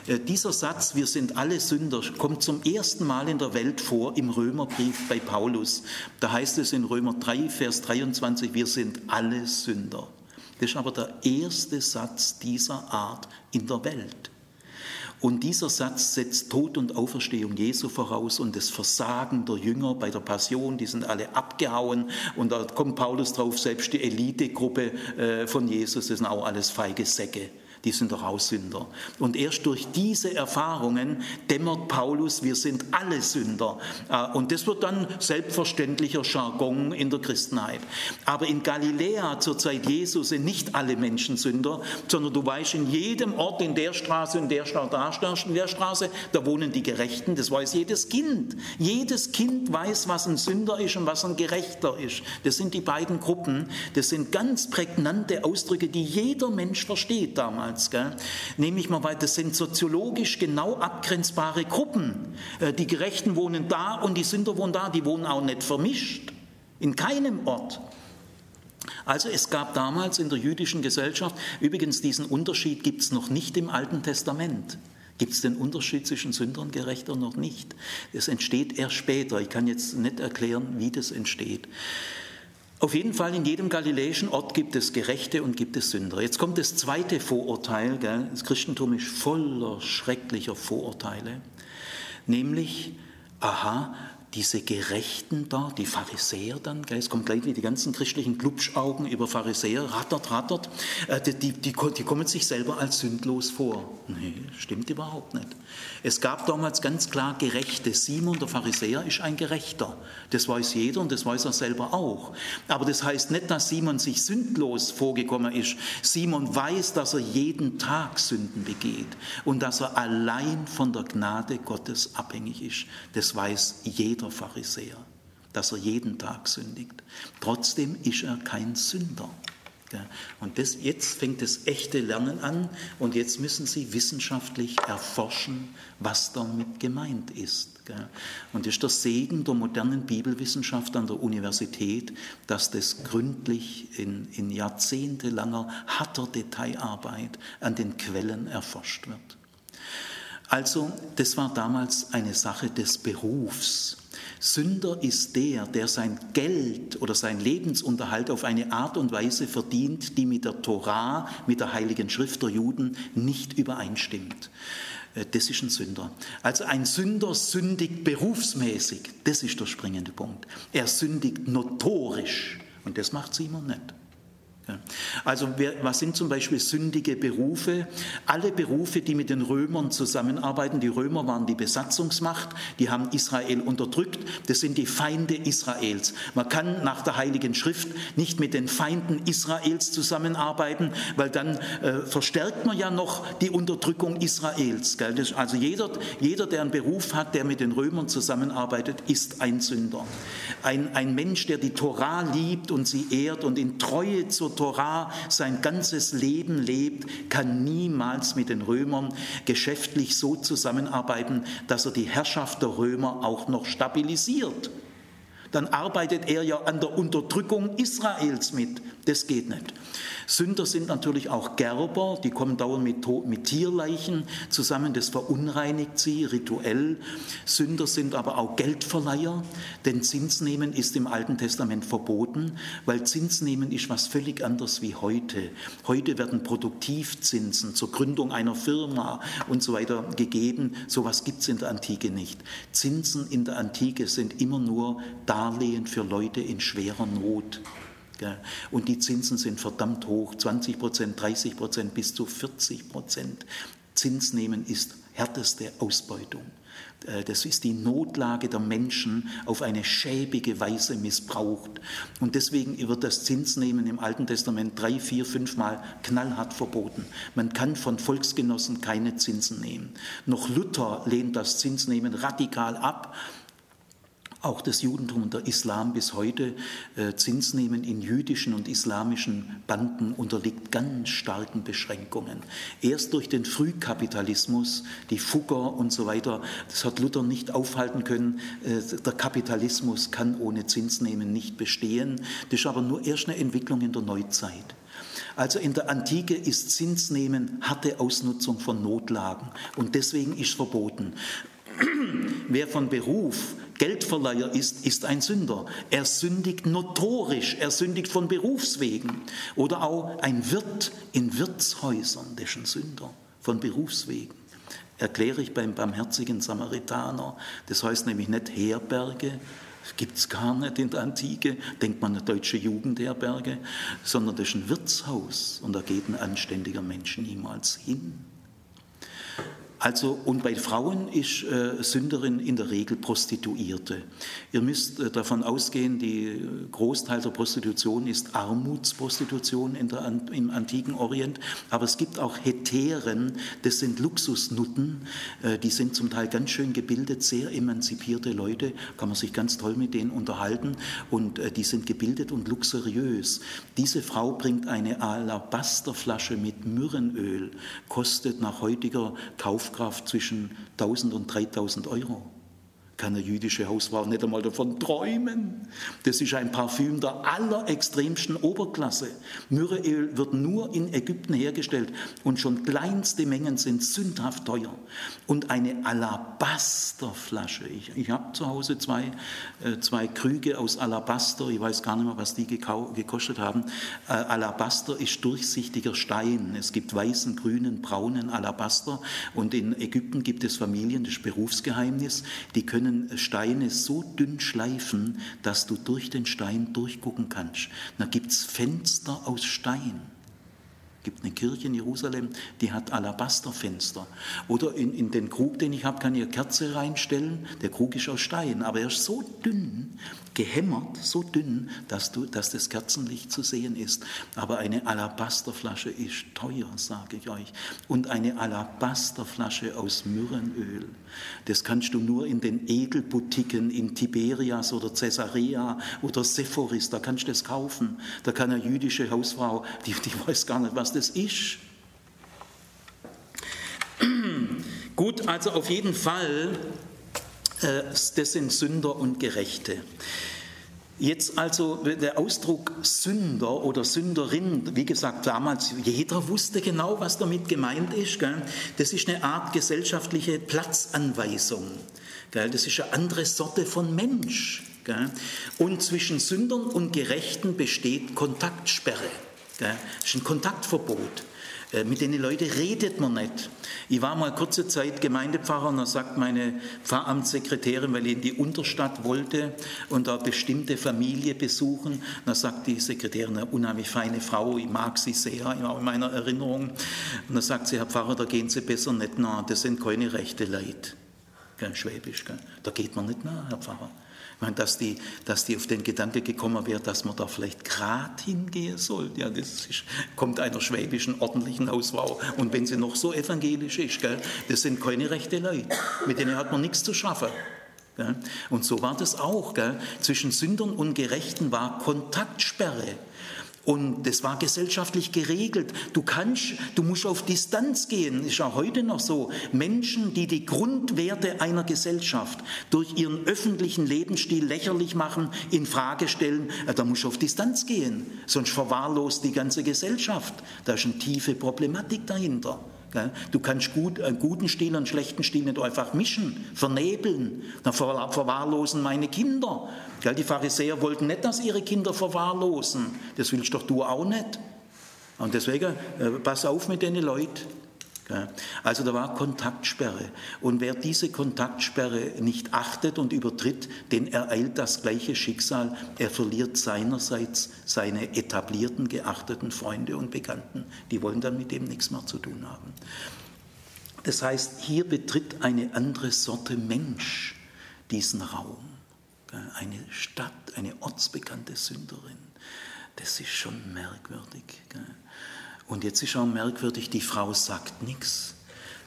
Äh, dieser Satz, wir sind alle Sünder, kommt zum ersten Mal in der Welt vor im Römerbrief bei Paulus. Da heißt es in Römer 3, Vers 23, wir sind alle Sünder. Das ist aber der erste Satz dieser Art in der Welt. Und dieser Satz setzt Tod und Auferstehung Jesu voraus und das Versagen der Jünger bei der Passion, die sind alle abgehauen. Und da kommt Paulus drauf, selbst die Elitegruppe äh, von Jesus, das sind auch alles feige Säcke die sind doch auch Sünder. Und erst durch diese Erfahrungen dämmert Paulus, wir sind alle Sünder. Äh, und das wird dann selbstverständlicher Jargon in der Christenheit. Aber in Galiläa zur Zeit Jesu sind nicht alle Menschen Sünder, sondern du weißt, in jedem Ort, in der Straße, in der Straße, in der Straße, da wohnen die Gerechten. Das weiß jedes Kind. Jedes Kind weiß, was ein Sünder ist und was ein Gerechter ist. Das sind die beiden Gruppen. Das sind ganz prägnante Ausdrücke, die jeder Mensch versteht damals damals. Gell? Nehme ich mal weiter, das sind soziologisch genau abgrenzbare Gruppen. Äh, die Gerechten wohnen da und die Sünder wohnen da, die wohnen auch nicht vermischt. In keinem Ort. Also es gab damals in der jüdischen Gesellschaft, übrigens diesen Unterschied gibt es noch nicht im Alten Testament. Gibt es den Unterschied zwischen Sünder und Gerechter noch nicht? Es entsteht erst später. Ich kann jetzt nicht erklären, wie das entsteht. Auf jeden Fall in jedem galiläischen Ort gibt es Gerechte und gibt es Sünder. Jetzt kommt das zweite Vorurteil. Gell? Das Christentum ist voller schrecklicher Vorurteile. Nämlich, aha, diese Gerechten da, die Pharisäer dann, es kommt gleich wie die ganzen christlichen Glubschaugen über Pharisäer, rattert, rattert, äh, die, die, die, kommen sich selber als sündlos vor. Nee, stimmt überhaupt nicht. Es gab damals ganz klar Gerechte. Simon, der Pharisäer, ist ein Gerechter. Das weiß jeder und das weiß er selber auch. Aber das heißt nicht, dass Simon sich sündlos vorgekommen ist. Simon weiß, dass er jeden Tag Sünden begeht und dass er allein von der Gnade Gottes abhängig ist. Das weiß jeder jeder Pharisäer, dass er jeden Tag sündigt. Trotzdem ist er kein Sünder. Und das, jetzt fängt das echte Lernen an und jetzt müssen Sie wissenschaftlich erforschen, was damit gemeint ist. Und das ist der Segen der modernen Bibelwissenschaft an der Universität, dass das gründlich in, in jahrzehntelanger harter Detailarbeit an den Quellen erforscht wird. Also, das war damals eine Sache des Berufs. Sünder ist der, der sein Geld oder sein Lebensunterhalt auf eine Art und Weise verdient, die mit der Torah, mit der Heiligen Schrift der Juden nicht übereinstimmt. Äh, das ist ein Sünder. Also ein Sünder sündigt berufsmäßig. Das ist der springende Punkt. Er sündigt notorisch. Und das macht Simon nicht. Also was sind zum Beispiel sündige Berufe? Alle Berufe, die mit den Römern zusammenarbeiten. Die Römer waren die Besatzungsmacht, die haben Israel unterdrückt. Das sind die Feinde Israels. Man kann nach der Heiligen Schrift nicht mit den Feinden Israels zusammenarbeiten, weil dann äh, verstärkt man ja noch die Unterdrückung Israels. also jeder, jeder, der einen Beruf hat, der mit den Römern zusammenarbeitet, ist ein Sünder. Ein, ein Mensch, der die Torah liebt und sie ehrt und in Treue zur Torah sein ganzes Leben lebt, kann niemals mit den Römern geschäftlich so zusammenarbeiten, dass er die Herrschaft der Römer auch noch stabilisiert. dann arbeitet er ja an der Unterdrückung Israels mit. Das geht nicht. Sünder sind natürlich auch Gerber, die kommen dauernd mit, mit Tierleichen zusammen, das verunreinigt sie rituell. Sünder sind aber auch Geldverleiher, denn Zinsnehmen ist im Alten Testament verboten, weil Zinsnehmen ist was völlig anderes wie heute. Heute werden Produktivzinsen zur Gründung einer Firma und so weiter gegeben. Sowas gibt es in der Antike nicht. Zinsen in der Antike sind immer nur Darlehen für Leute in schwerer Not. Und die Zinsen sind verdammt hoch, 20 Prozent, 30 Prozent bis zu 40 Prozent. Zinsnehmen ist härteste Ausbeutung. Äh, das ist die Notlage der Menschen auf eine schäbige Weise missbraucht. Und deswegen wird das Zinsnehmen im Alten Testament drei, vier, fünfmal knallhart verboten. Man kann von Volksgenossen keine Zinsen nehmen. Noch Luther lehnt das Zinsnehmen radikal ab auch das Judentum und der Islam bis heute äh, Zins nehmen in jüdischen und islamischen Banden unterliegt ganz starken Beschränkungen. Erst durch den Frühkapitalismus, die Fugger und so weiter, das hat Luther nicht aufhalten können. Äh, der Kapitalismus kann ohne Zinsnehmen nicht bestehen. Das ist aber nur erst eine Entwicklung in der Neuzeit. Also in der Antike ist Zinsnehmen harte Ausnutzung von Notlagen und deswegen ist verboten. Wer von Beruf Geldverleiher ist, ist ein Sünder. Er sündigt notorisch, er sündigt von Berufswegen. Oder auch ein Wirt in Wirtshäusern, der ist ein Sünder von Berufswegen. Erkläre ich beim barmherzigen Samaritaner. Das heißt nämlich nicht Herberge, gibt es gar nicht in der Antike, denkt man an deutsche Jugendherberge, sondern das ist ein Wirtshaus und da geht ein anständiger Mensch niemals hin. Also, und bei Frauen ist äh, Sünderin in der Regel Prostituierte. Ihr müsst äh, davon ausgehen, die Großteil der Prostitution ist Armutsprostitution in der, im antiken Orient, aber es gibt auch Heteren, das sind Luxusnutten, äh, die sind zum Teil ganz schön gebildet, sehr emanzipierte Leute, kann man sich ganz toll mit denen unterhalten und äh, die sind gebildet und luxuriös. Diese Frau bringt eine Alabasterflasche mit Myrrenöl, kostet nach heutiger Kauf Kaufkraft zwischen 1000 und 3000 Euro kann eine jüdische Hausfrau nicht einmal davon träumen. Das ist ein Parfüm der allerextremsten Oberklasse. Myrrheöl wird nur in Ägypten hergestellt und schon kleinste Mengen sind sündhaft teuer. Und eine Alabasterflasche. Ich, ich habe zu Hause zwei, äh, zwei Krüge aus Alabaster. Ich weiß gar nicht mehr, was die gekostet haben. Äh, Alabaster ist durchsichtiger Stein. Es gibt weißen, grünen, braunen Alabaster. Und in Ägypten gibt es Familien, das ist Berufsgeheimnis, die können können Steine so dünn schleifen, dass du durch den Stein durchgucken kannst. Da gibt es Fenster aus Stein. Es gibt eine Kirche in Jerusalem, die hat Alabasterfenster. Oder in, in den Krug, den ich habe, kann ich eine Kerze reinstellen. Der Krug ist aus Stein, aber er ist so dünn, gehämmert, so dünn, dass, du, dass das Kerzenlicht zu sehen ist. Aber eine Alabasterflasche ist teuer, sage ich euch. Und eine Alabasterflasche aus Myrrenöl, das kannst du nur in den Edelboutiquen in Tiberias oder Caesarea oder Sephoris, da kannst du das kaufen. Da kann eine jüdische Hausfrau, die, die weiß gar nicht, was das ist. Gut, also auf jeden Fall das sind Sünder und Gerechte. Jetzt also der Ausdruck Sünder oder Sünderin, wie gesagt, damals, jeder wusste genau, was damit gemeint ist. Gell? Das ist eine Art gesellschaftliche Platzanweisung. Gell? Das ist eine andere Sorte von Mensch. Gell? Und zwischen Sündern und Gerechten besteht Kontaktsperre. Das ist ein Kontaktverbot. Äh, mit den Leuten redet man nicht. Ich war mal kurze Zeit Gemeindepfarrer und da sagt meine Pfarramtssekretärin, weil ich in die Unterstadt wollte und da bestimmte Familie besuchen, da sagt die Sekretärin, eine unheimlich feine Frau, ich mag sie sehr, in meiner Erinnerung. Und da sagt sie, Herr Pfarrer, da gehen Sie besser nicht nach, das sind keine rechte Leute. Schwäbisch, da geht man nicht nach, Herr Pfarrer meine, dass die, dass die auf den Gedanke gekommen wäre, dass man da vielleicht gerade hingehen soll. Ja, das ist, kommt einer schwäbischen ordentlichen Hausfrau. Und wenn sie noch so evangelisch ist, gell, das sind keine rechte Leute. Mit denen hat man nichts zu schaffen. Gell. Und so war das auch. Gell. Zwischen Sündern und Gerechten war Kontaktsperre. Und das war gesellschaftlich geregelt. Du kannst, du musst auf Distanz gehen. Ist auch heute noch so. Menschen, die die Grundwerte einer Gesellschaft durch ihren öffentlichen Lebensstil lächerlich machen, in Frage stellen, da musst du auf Distanz gehen. Sonst verwahrlost die ganze Gesellschaft. Da ist eine tiefe Problematik dahinter. Du kannst gut, einen guten Stil und einen schlechten Stil nicht einfach mischen, vernebeln. Dann verwahrlosen meine Kinder. Die Pharisäer wollten nicht, dass ihre Kinder verwahrlosen. Das willst doch du auch nicht. Und deswegen, äh, pass auf mit den Leuten. Also da war Kontaktsperre. Und wer diese Kontaktsperre nicht achtet und übertritt, den ereilt das gleiche Schicksal. Er verliert seinerseits seine etablierten, geachteten Freunde und Bekannten. Die wollen dann mit dem nichts mehr zu tun haben. Das heißt, hier betritt eine andere Sorte Mensch diesen Raum. Eine Stadt, eine ortsbekannte Sünderin. Das ist schon merkwürdig. Und jetzt ist auch merkwürdig, die Frau sagt nichts.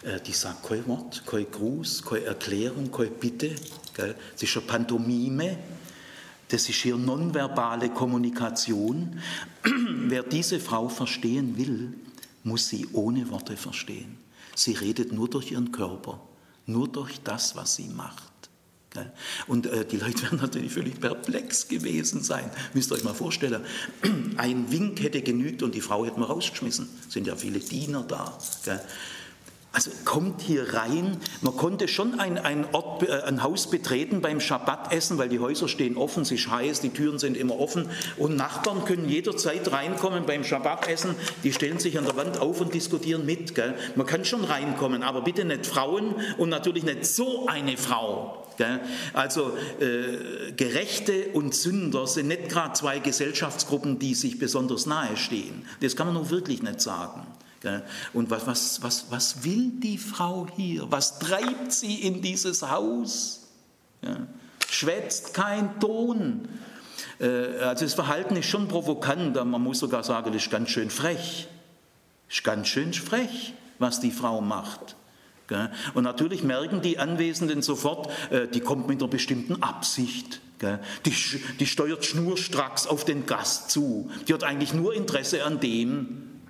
Äh, die sagt kein Wort, kein Gruß, keine Erklärung, keine Bitte. Das ist eine Pantomime. Das ist hier nonverbale Kommunikation. Wer diese Frau verstehen will, muss sie ohne Worte verstehen. Sie redet nur durch ihren Körper, nur durch das, was sie macht. Und äh, die Leute werden natürlich völlig perplex gewesen sein. Müsst ihr euch mal vorstellen, ein Wink hätte genügt und die Frau hätten wir rausgeschmissen. Es sind ja viele Diener da. Also kommt hier rein. Man konnte schon ein, ein, Ort, äh, ein Haus betreten beim Schabbatessen, weil die Häuser stehen offen, es ist heiß, die Türen sind immer offen und Nachbarn können jederzeit reinkommen beim Schabbatessen. Die stellen sich an der Wand auf und diskutieren mit. Gell? Man kann schon reinkommen, aber bitte nicht Frauen und natürlich nicht so eine Frau. Gell? Also äh, Gerechte und Sünder sind nicht gerade zwei Gesellschaftsgruppen, die sich besonders nahe stehen. Das kann man nun wirklich nicht sagen. Und was, was, was, was will die Frau hier? Was treibt sie in dieses Haus? Schwätzt kein Ton. Äh, also das Verhalten ist schon provokant, man muss sogar sagen, das ist ganz schön frech. Ist ganz schön frech, was die Frau macht. Und natürlich merken die Anwesenden sofort, äh, die kommt mit einer bestimmten Absicht. Die, die steuert schnurstracks auf den Gast zu. Die hat eigentlich nur Interesse an dem.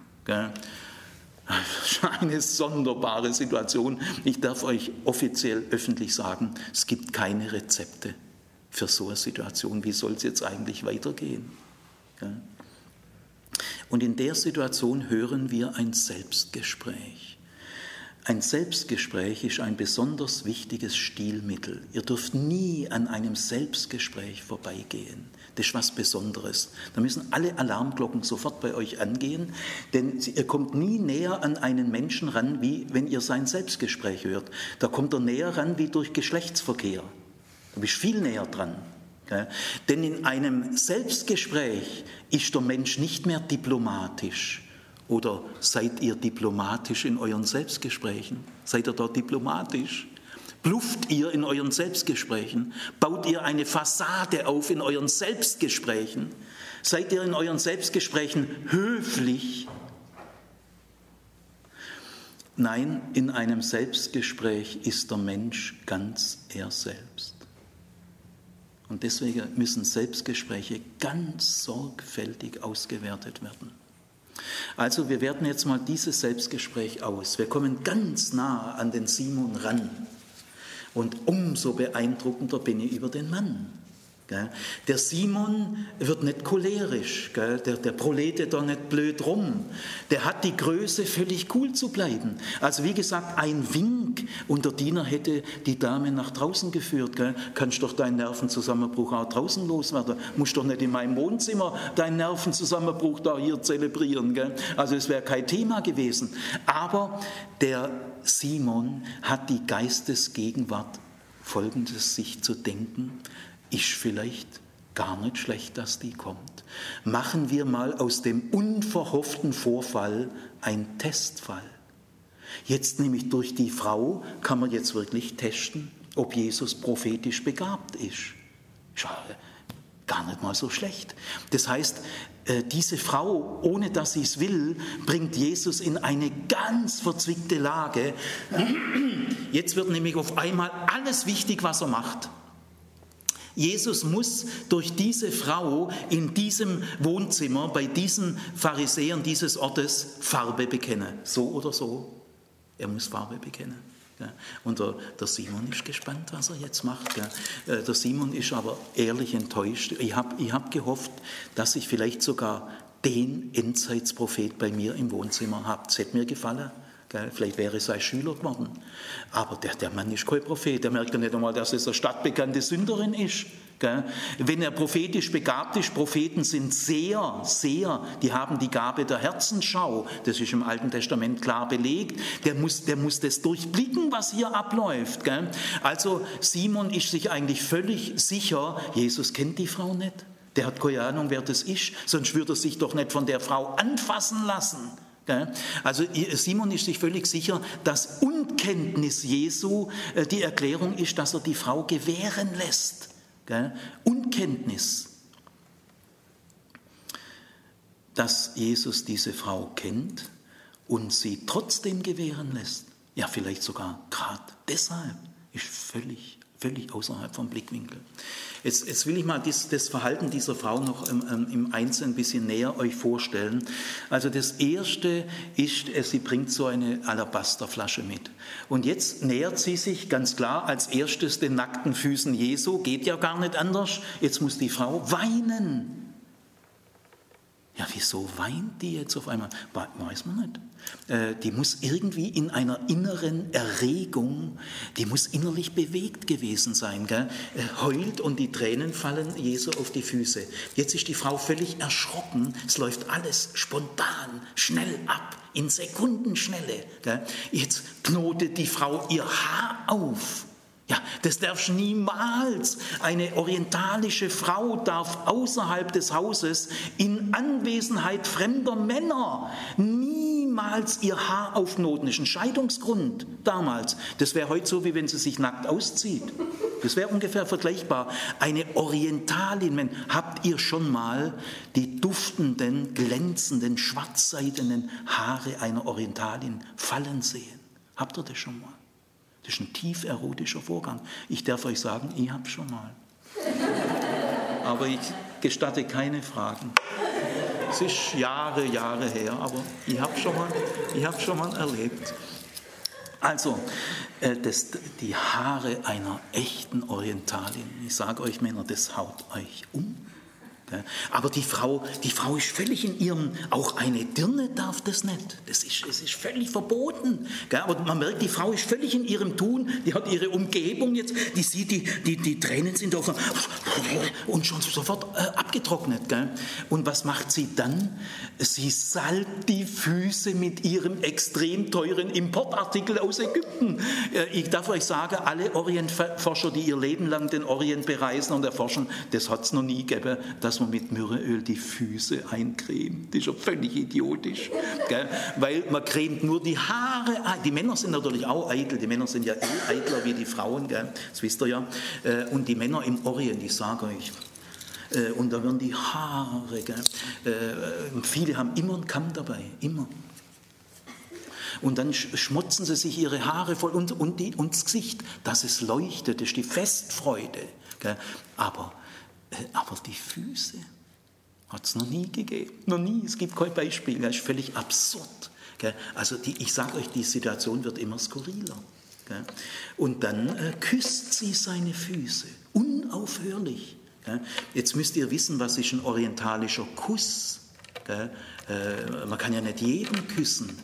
Eine sonderbare Situation. Ich darf euch offiziell öffentlich sagen, es gibt keine Rezepte für so eine Situation. Wie soll es jetzt eigentlich weitergehen? Und in der Situation hören wir ein Selbstgespräch. Ein Selbstgespräch ist ein besonders wichtiges Stilmittel. Ihr dürft nie an einem Selbstgespräch vorbeigehen. Das ist was Besonderes. Da müssen alle Alarmglocken sofort bei euch angehen, denn ihr kommt nie näher an einen Menschen ran, wie wenn ihr sein Selbstgespräch hört. Da kommt er näher ran wie durch Geschlechtsverkehr. Da bist viel näher dran. Denn in einem Selbstgespräch ist der Mensch nicht mehr diplomatisch. Oder seid ihr diplomatisch in euren Selbstgesprächen? Seid ihr dort diplomatisch? Blufft ihr in euren Selbstgesprächen? Baut ihr eine Fassade auf in euren Selbstgesprächen? Seid ihr in euren Selbstgesprächen höflich? Nein, in einem Selbstgespräch ist der Mensch ganz er selbst. Und deswegen müssen Selbstgespräche ganz sorgfältig ausgewertet werden. Also wir werten jetzt mal dieses Selbstgespräch aus. Wir kommen ganz nah an den Simon ran. Und umso beeindruckender bin ich über den Mann. Der Simon wird nicht cholerisch, der, der proletet da nicht blöd rum. Der hat die Größe, völlig cool zu bleiben. Also wie gesagt, ein Wink und der Diener hätte die Dame nach draußen geführt. Kannst doch deinen Nervenzusammenbruch auch draußen loswerden. Musst doch nicht in meinem Wohnzimmer deinen Nervenzusammenbruch da hier zelebrieren. Also es wäre kein Thema gewesen. Aber der Simon hat die Geistesgegenwart, Folgendes sich zu denken ist vielleicht gar nicht schlecht, dass die kommt. Machen wir mal aus dem unverhofften Vorfall ein Testfall. Jetzt nämlich durch die Frau kann man jetzt wirklich testen, ob Jesus prophetisch begabt ist. Schade, gar nicht mal so schlecht. Das heißt, äh, diese Frau, ohne dass sie es will, bringt Jesus in eine ganz verzwickte Lage. Jetzt wird nämlich auf einmal alles wichtig, was er macht. Jesus muss durch diese Frau in diesem Wohnzimmer, bei diesen Pharisäern dieses Ortes Farbe bekennen. So oder so. Er muss Farbe bekennen. Und der, der, Simon ist gespannt, was er jetzt macht. Äh, der Simon ist aber ehrlich enttäuscht. Ich habe ich hab gehofft, dass ich vielleicht sogar den Endzeitsprophet bei mir im Wohnzimmer habe. Es hätte mir gefallen. Vielleicht wäre es ein Schüler geworden. Aber der, der Mann ist kein Prophet. Der merkt ja nicht einmal, dass es eine stadtbekannte Sünderin ist. Wenn er prophetisch begabt ist, Propheten sind sehr, sehr, die haben die Gabe der Herzensschau, das ist im Alten Testament klar belegt, der muss, der muss das durchblicken, was hier abläuft. Also Simon ist sich eigentlich völlig sicher, Jesus kennt die Frau nicht. Der hat keine Ahnung, wer das ist, sonst würde er sich doch nicht von der Frau anfassen lassen. Also Simon ist sich völlig sicher, dass Unkenntnis Jesu äh, die Erklärung ist, dass er die Frau gewähren lässt. Unkenntnis. Dass Jesus diese Frau kennt und sie trotzdem gewähren lässt, ja vielleicht sogar gerade deshalb, ist völlig, völlig außerhalb vom Blickwinkel. Jetzt, jetzt will ich mal dies, das Verhalten dieser Frau noch im, im Einzelnen ein bisschen näher euch vorstellen. Also das Erste ist, äh, sie bringt so eine Alabasterflasche mit. Und jetzt nähert sie sich ganz klar als erstes den nackten Füßen Jesu, geht ja gar nicht anders. Jetzt muss die Frau weinen. Ja, wieso weint die jetzt auf einmal? Weiß man nicht. Äh, die muss irgendwie in einer inneren Erregung, die muss innerlich bewegt gewesen sein. Gell? Äh, heult und die Tränen fallen Jesu auf die Füße. Jetzt ist die Frau völlig erschrocken. Es läuft alles spontan, schnell ab, in Sekundenschnelle. Gell? Jetzt knotet die Frau ihr Haar auf. Ja, das darfst niemals. Eine orientalische Frau darf außerhalb des Hauses in Anwesenheit fremder Männer niemals ihr Haar aufknoten. Das ist ein Scheidungsgrund damals. Das wäre heute so, wie wenn sie sich nackt auszieht. Das wäre ungefähr vergleichbar. Eine Orientalin, habt ihr schon mal die duftenden, glänzenden, schwarzseidenen Haare einer Orientalin fallen sehen? Habt ihr das schon mal? Das ist ein tief erotischer Vorgang. Ich darf euch sagen, ich habe schon mal. Aber ich gestatte keine Fragen. Es ist Jahre, Jahre her, aber ich habe schon, mal, hab schon mal erlebt. Also, äh, das, die Haare einer echten Orientalin, ich sage euch Männer, das haut euch um. Aber die Frau, die Frau ist völlig in ihrem, auch eine Dirne darf das nicht. Das ist, es ist völlig verboten. Aber man merkt, die Frau ist völlig in ihrem Tun, die hat ihre Umgebung jetzt, die sieht, die, die, die Tränen sind auf und schon sofort äh, abgetrocknet. Und was macht sie dann? Sie salbt die Füße mit ihrem extrem teuren Importartikel aus Ägypten. Äh, ich darf euch sagen, alle Orientforscher, die ihr Leben lang den Orient bereisen und erforschen, das hat es noch nie gegeben, dass dass man mit Myrrheöl die Füße eincremt. Das ist ja völlig idiotisch. Gell? Weil man cremt nur die Haare ein. Die Männer sind natürlich auch eitel. Die Männer sind ja eh eitler wie die Frauen. Gell? Das wisst ihr ja. Äh, und die Männer im Orient, ich sage euch, äh, und da werden die Haare, gell? Äh, viele haben immer einen Kamm dabei, immer. Und dann schmutzen sie sich ihre Haare voll und, und, die, und das Gesicht, dass es leuchtet, das ist die Festfreude. Gell? Aber aber die Füße hat es noch nie gegeben. Noch nie. Es gibt kein Beispiel. Das ist völlig absurd. Also die, ich sage euch, die Situation wird immer skurriler. Und dann äh, küsst sie seine Füße, unaufhörlich. Jetzt müsst ihr wissen, was ist ein orientalischer Kuss. Äh, man kann ja nicht jeden küssen.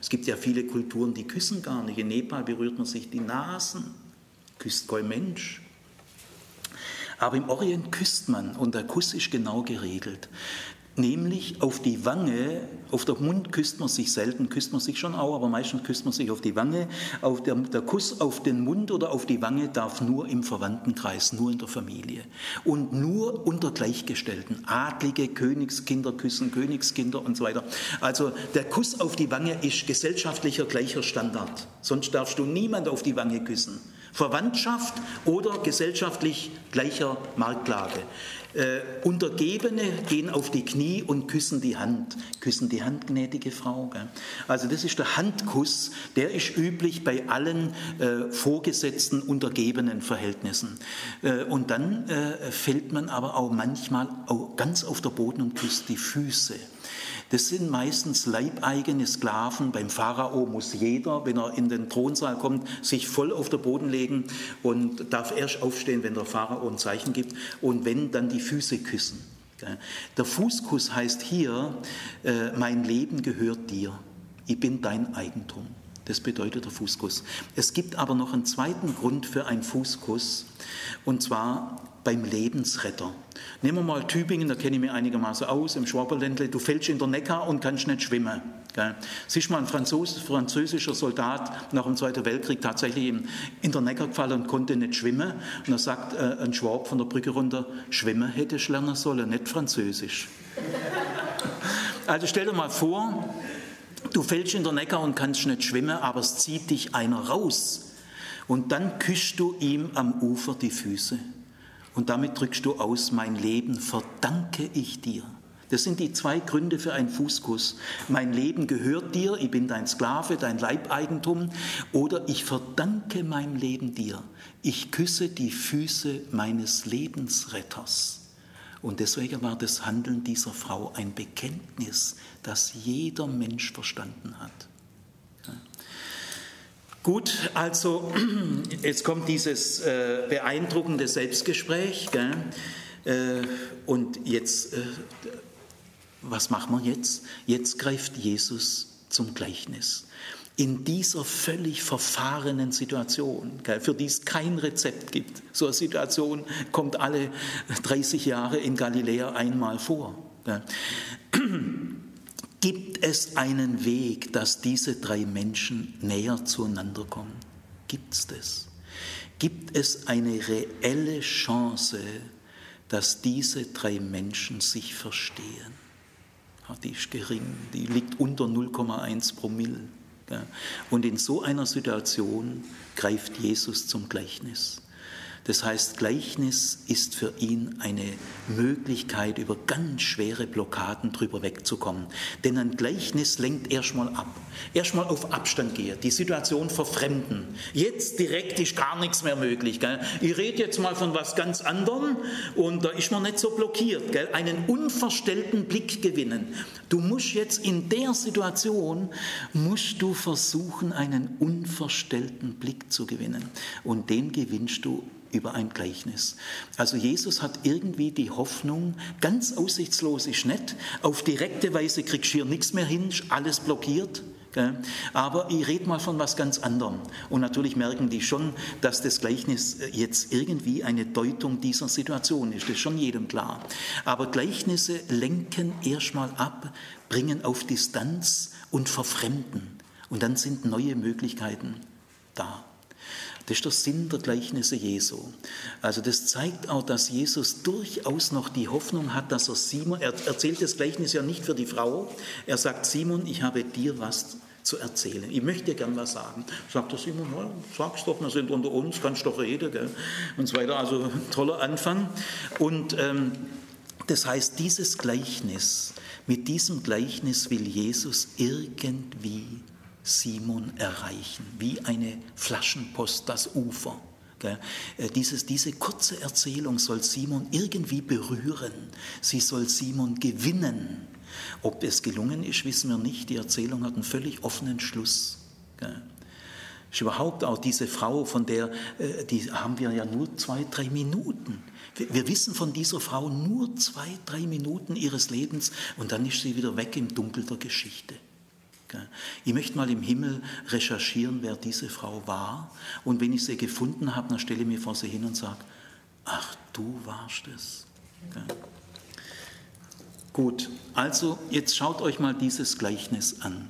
Es gibt ja viele Kulturen, die küssen gar nicht. In Nepal berührt man sich die Nasen, küsst kein Mensch. Aber im Orient küsst man und der Kuss ist genau geregelt. Nämlich auf die Wange, auf der Mund küsst man sich selten, küsst man sich schon auch, aber meistens küsst man sich auf die Wange. Auf der, der Kuss auf den Mund oder auf die Wange darf nur im Verwandtenkreis, nur in der Familie. Und nur unter Gleichgestellten. Adlige, Königskinder küssen Königskinder und so weiter. Also der Kuss auf die Wange ist gesellschaftlicher gleicher Standard. Sonst darfst du niemand auf die Wange küssen. Verwandtschaft oder gesellschaftlich gleicher Marktlage. Äh, Untergebene gehen auf die Knie und küssen die Hand. Küssen die Hand, gnädige Frau. Gell? Also das ist der Handkuss, der ist üblich bei allen äh, vorgesetzten untergebenen Verhältnissen. Äh, und dann äh, fällt man aber auch manchmal auch ganz auf der Boden und küsst die Füße. Das sind meistens leibeigene Sklaven. Beim Pharao muss jeder, wenn er in den Thronsaal kommt, sich voll auf den Boden legen und darf erst aufstehen, wenn der Pharao ein Zeichen gibt und wenn, dann die Füße küssen. Der Fußkuss heißt hier, äh, mein Leben gehört dir, ich bin dein Eigentum. Das bedeutet der Fußkuss. Es gibt aber noch einen zweiten Grund für einen Fußkuss, und zwar beim Lebensretter. Nehmen wir mal Tübingen, da kenne ich mich einigermaßen aus, im Schwaberländle, du fällst in der Neckar und kannst nicht schwimmen. Gell? Siehst mal ein Franzos, französischer Soldat nach dem Zweiten Weltkrieg tatsächlich in der Neckar gefallen und konnte nicht schwimmen. Und da sagt äh, ein Schwab von der Brücke runter, schwimmen hätte ich lernen sollen, nicht Französisch. Also stell dir mal vor, du fällst in der Neckar und kannst nicht schwimmen, aber es zieht dich einer raus. Und dann küsst du ihm am Ufer die Füße. Und damit drückst du aus, mein Leben verdanke ich dir. Das sind die zwei Gründe für einen Fußkuss. Mein Leben gehört dir, ich bin dein Sklave, dein Leibeigentum, oder ich verdanke mein Leben dir. Ich küsse die Füße meines Lebensretters. Und deswegen war das Handeln dieser Frau ein Bekenntnis, das jeder Mensch verstanden hat. Gut, also jetzt kommt dieses äh, beeindruckende Selbstgespräch. Äh, und jetzt, äh, was machen wir jetzt? Jetzt greift Jesus zum Gleichnis. In dieser völlig verfahrenen Situation, für die es kein Rezept gibt. So eine Situation kommt alle 30 Jahre in Galiläa einmal vor. Gibt es einen Weg, dass diese drei Menschen näher zueinander kommen? Gibt es das? Gibt es eine reelle Chance, dass diese drei Menschen sich verstehen? Die ist gering, die liegt unter 0,1 Promille. Und in so einer Situation greift Jesus zum Gleichnis. Das heißt, Gleichnis ist für ihn eine Möglichkeit, über ganz schwere Blockaden drüber wegzukommen. Denn ein Gleichnis lenkt erstmal ab. Erstmal auf Abstand gehen, die Situation verfremden. Jetzt direkt ist gar nichts mehr möglich. Gell? Ich rede jetzt mal von was ganz anderem und da ist man nicht so blockiert. Gell? Einen unverstellten Blick gewinnen. Du musst jetzt in der Situation, musst du versuchen, einen unverstellten Blick zu gewinnen. Und den gewinnst du über ein Gleichnis. Also Jesus hat irgendwie die Hoffnung, ganz aussichtslos ist nicht, auf direkte Weise kriegst du hier nichts mehr hin, alles blockiert. Aber ich rede mal von was ganz anderem. Und natürlich merken die schon, dass das Gleichnis jetzt irgendwie eine Deutung dieser Situation ist. Das ist schon jedem klar. Aber Gleichnisse lenken erstmal ab, bringen auf Distanz und verfremden. Und dann sind neue Möglichkeiten da. Das ist der Sinn der Gleichnisse Jesu. Also das zeigt auch, dass Jesus durchaus noch die Hoffnung hat, dass er Simon, er erzählt das Gleichnis ja nicht für die Frau, er sagt, Simon, ich habe dir was zu erzählen. Ich möchte dir gern was sagen. Sagt der Simon, ja, sag's doch, wir sind unter uns, kannst doch reden. Gell? Und so weiter. Also toller Anfang. Und ähm, das heißt, dieses Gleichnis, mit diesem Gleichnis will Jesus irgendwie Simon erreichen, wie eine Flaschenpost das Ufer. Äh, dieses, diese kurze Erzählung soll Simon irgendwie berühren. Sie soll Simon gewinnen. Ob es gelungen ist, wissen wir nicht. Die Erzählung hat einen völlig offenen Schluss. Ist überhaupt auch diese Frau, von der, äh, die haben wir ja nur zwei, drei Minuten. Wir wissen von dieser Frau nur zwei, drei Minuten ihres Lebens und dann ist sie wieder weg im Dunkel der Geschichte. Ich möchte mal im Himmel recherchieren, wer diese Frau war. Und wenn ich sie gefunden habe, dann stelle ich mir vor sie hin und sage, ach, du warst es. Gut, also jetzt schaut euch mal dieses Gleichnis an.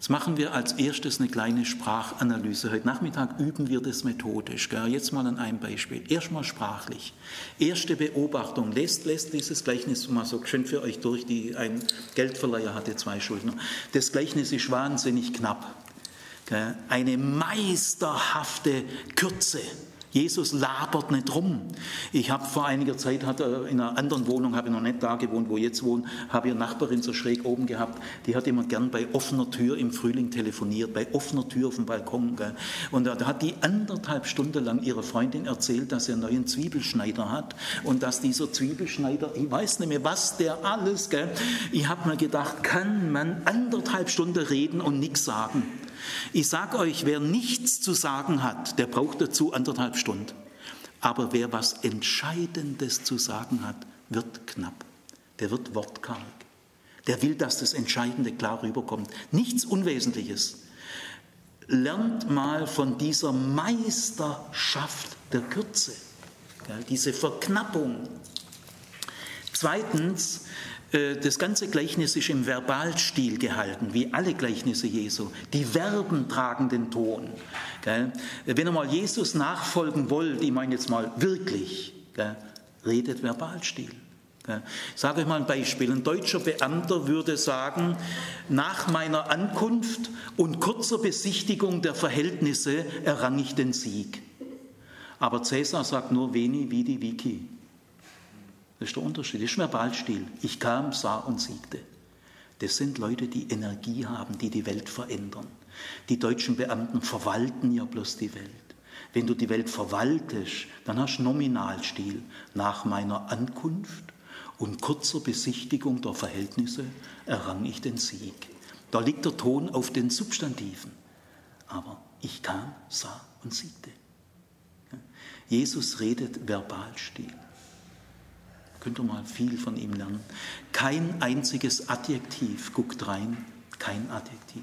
Jetzt machen wir als erstes eine kleine Sprachanalyse. Heute Nachmittag üben wir das methodisch. Gell? Jetzt mal an einem Beispiel. Erstmal sprachlich. Erste Beobachtung. Lest, lest dieses Gleichnis mal so schön für euch durch. Die, ein Geldverleiher hatte zwei Schuldner. Das Gleichnis ist wahnsinnig knapp. Eine meisterhafte Kürze. Jesus labert nicht rum. Ich habe vor einiger Zeit hat er in einer anderen Wohnung, habe ich noch nicht da gewohnt, wo ich jetzt wohne, habe ich eine Nachbarin so schräg oben gehabt, die hat immer gern bei offener Tür im Frühling telefoniert, bei offener Tür auf dem Balkon. Gell. Und da hat die anderthalb Stunden lang ihrer Freundin erzählt, dass er einen neuen Zwiebelschneider hat und dass dieser Zwiebelschneider, ich weiß nicht mehr, was der alles, gell. ich habe mir gedacht, kann man anderthalb Stunden reden und nichts sagen? Ich sage euch, wer nichts zu sagen hat, der braucht dazu anderthalb Stunden. Aber wer was Entscheidendes zu sagen hat, wird knapp. Der wird wortkarg. Der will, dass das Entscheidende klar rüberkommt. Nichts Unwesentliches. Lernt mal von dieser Meisterschaft der Kürze, diese Verknappung. Zweitens, das ganze Gleichnis ist im Verbalstil gehalten, wie alle Gleichnisse Jesu. Die Verben tragen den Ton. Wenn ihr mal Jesus nachfolgen wollt, ich meine jetzt mal wirklich, redet Verbalstil. Ich sage euch mal ein Beispiel. Ein deutscher Beamter würde sagen, nach meiner Ankunft und kurzer Besichtigung der Verhältnisse errang ich den Sieg. Aber Cäsar sagt nur Veni, Vidi, Vici. Das ist der Unterschied. Das ist Verbalstil. Ich kam, sah und siegte. Das sind Leute, die Energie haben, die die Welt verändern. Die deutschen Beamten verwalten ja bloß die Welt. Wenn du die Welt verwaltest, dann hast du Nominalstil. Nach meiner Ankunft und kurzer Besichtigung der Verhältnisse errang ich den Sieg. Da liegt der Ton auf den Substantiven. Aber ich kam, sah und siegte. Jesus redet Verbalstil. Könnt ihr mal viel von ihm lernen. Kein einziges Adjektiv, guckt rein, kein Adjektiv.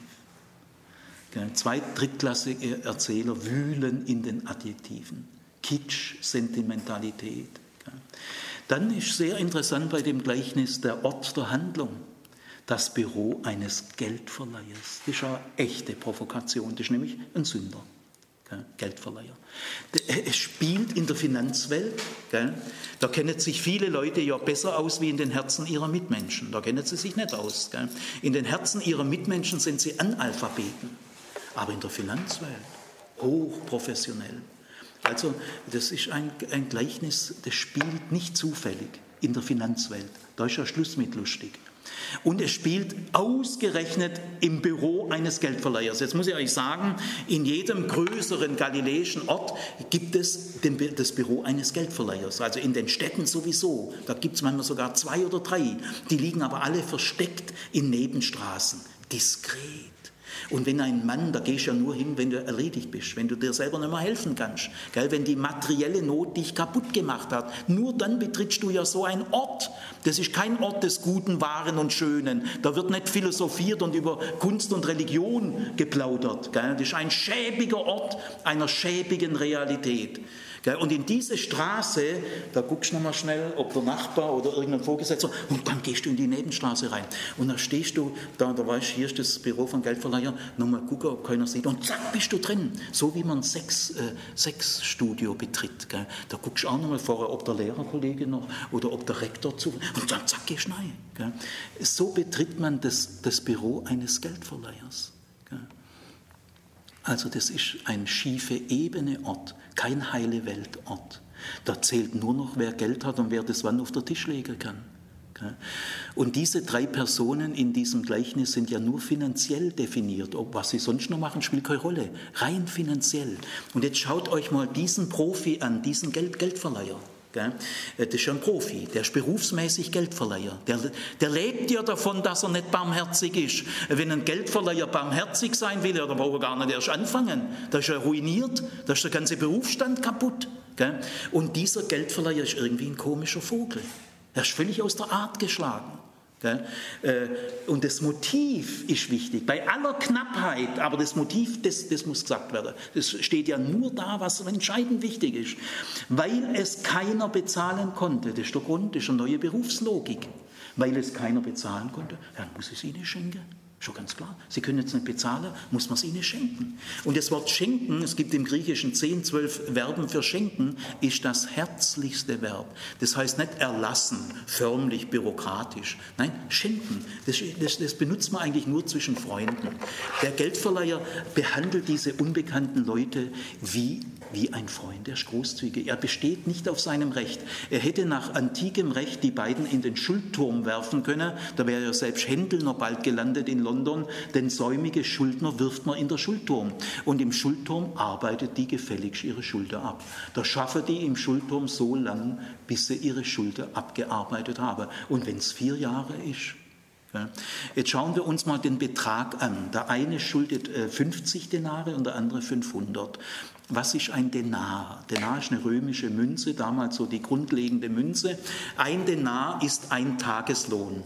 Zwei drittklassige Erzähler wühlen in den Adjektiven. Kitsch, Sentimentalität. Dann ist sehr interessant bei dem Gleichnis der Ort der Handlung. Das Büro eines Geldverleihers. Das ist eine echte Provokation. Das ist nämlich ein Sünder. Geldverleiher. Es spielt in der Finanzwelt, da kennen sich viele Leute ja besser aus wie in den Herzen ihrer Mitmenschen. Da kennen sie sich nicht aus. In den Herzen ihrer Mitmenschen sind sie Analphabeten, aber in der Finanzwelt hochprofessionell. Also das ist ein, ein Gleichnis, das spielt nicht zufällig in der Finanzwelt. Da ist ja Schluss mit lustig. Und es spielt ausgerechnet im Büro eines Geldverleihers. Jetzt muss ich euch sagen, in jedem größeren galiläischen Ort gibt es den, das Büro eines Geldverleihers. Also in den Städten sowieso. Da gibt es manchmal sogar zwei oder drei. Die liegen aber alle versteckt in Nebenstraßen. Diskret. Und wenn ein Mann, da gehst du ja nur hin, wenn du erledigt bist, wenn du dir selber nicht mehr helfen kannst, gell? wenn die materielle Not dich kaputt gemacht hat, nur dann betrittst du ja so einen Ort. Das ist kein Ort des Guten, Wahren und Schönen. Da wird nicht philosophiert und über Kunst und Religion geplaudert. Gell? Das ist ein schäbiger Ort einer schäbigen Realität. Und in diese Straße, da guckst du nochmal schnell, ob der Nachbar oder irgendein Vorgesetzter, und dann gehst du in die Nebenstraße rein. Und dann stehst du da, da weißt hier ist das Büro von Geldverleiher, nochmal gucken, ob keiner sieht, und zack, bist du drin. So wie man Sex, äh, Sexstudio betritt. Gell? Da guckst du auch nochmal vorher, ob der Lehrerkollege noch oder ob der Rektor zu, und dann zack, gehst du rein. Gell? So betritt man das, das Büro eines Geldverleihers. Also das ist ein schiefe Ebene Ort, kein heile Weltort. Da zählt nur noch, wer Geld hat und wer das wann auf den Tisch legen kann. Und diese drei Personen in diesem Gleichnis sind ja nur finanziell definiert. Ob was sie sonst noch machen, spielt keine Rolle. Rein finanziell. Und jetzt schaut euch mal diesen Profi an, diesen Geld Geldverleiher. Äh, das ist ja ein Profi, der ist berufsmäßig Geldverleiher. Der, der lebt ja davon, dass er nicht barmherzig ist. Wenn ein Geldverleiher barmherzig sein will, dann braucht er gar nicht erst anfangen. Da ist er ruiniert, da ist der ganze Berufsstand kaputt. Und dieser Geldverleiher ist irgendwie ein komischer Vogel. Er ist völlig aus der Art geschlagen. Äh, und das Motiv ist wichtig, bei aller Knappheit, aber das Motiv, das, das muss gesagt werden. Das steht ja nur da, was entscheidend wichtig ist. Weil es keiner bezahlen konnte, das ist der Grund, das ist eine neue Berufslogik. Weil es keiner bezahlen konnte, dann muss es ihnen schenken. Schon ganz klar. Sie können jetzt nicht bezahlen, muss man es ihnen schenken. Und das Wort schenken, es gibt im Griechischen 10, 12 Verben für schenken, ist das herzlichste Verb. Das heißt nicht erlassen, förmlich, bürokratisch. Nein, schenken. Das, das, das benutzt man eigentlich nur zwischen Freunden. Der Geldverleiher behandelt diese unbekannten Leute wie wie ein Freund, er ist großzügig. Er besteht nicht auf seinem Recht. Er hätte nach antikem Recht die beiden in den Schuldturm werfen können. Da wäre ja selbst Händel noch bald gelandet in London, denn säumige Schuldner wirft man in der Schuldturm. Und im Schuldturm arbeitet die gefälligst ihre Schulter ab. Da schaffen die im Schuldturm so lang, bis sie ihre Schulter abgearbeitet haben. Und wenn es vier Jahre ist, Jetzt schauen wir uns mal den Betrag an. Der eine schuldet 50 äh, Denare und der andere 500. Was ist ein Denar? Denar ist eine römische Münze, damals so die grundlegende Münze. Ein Denar ist ein Tageslohn.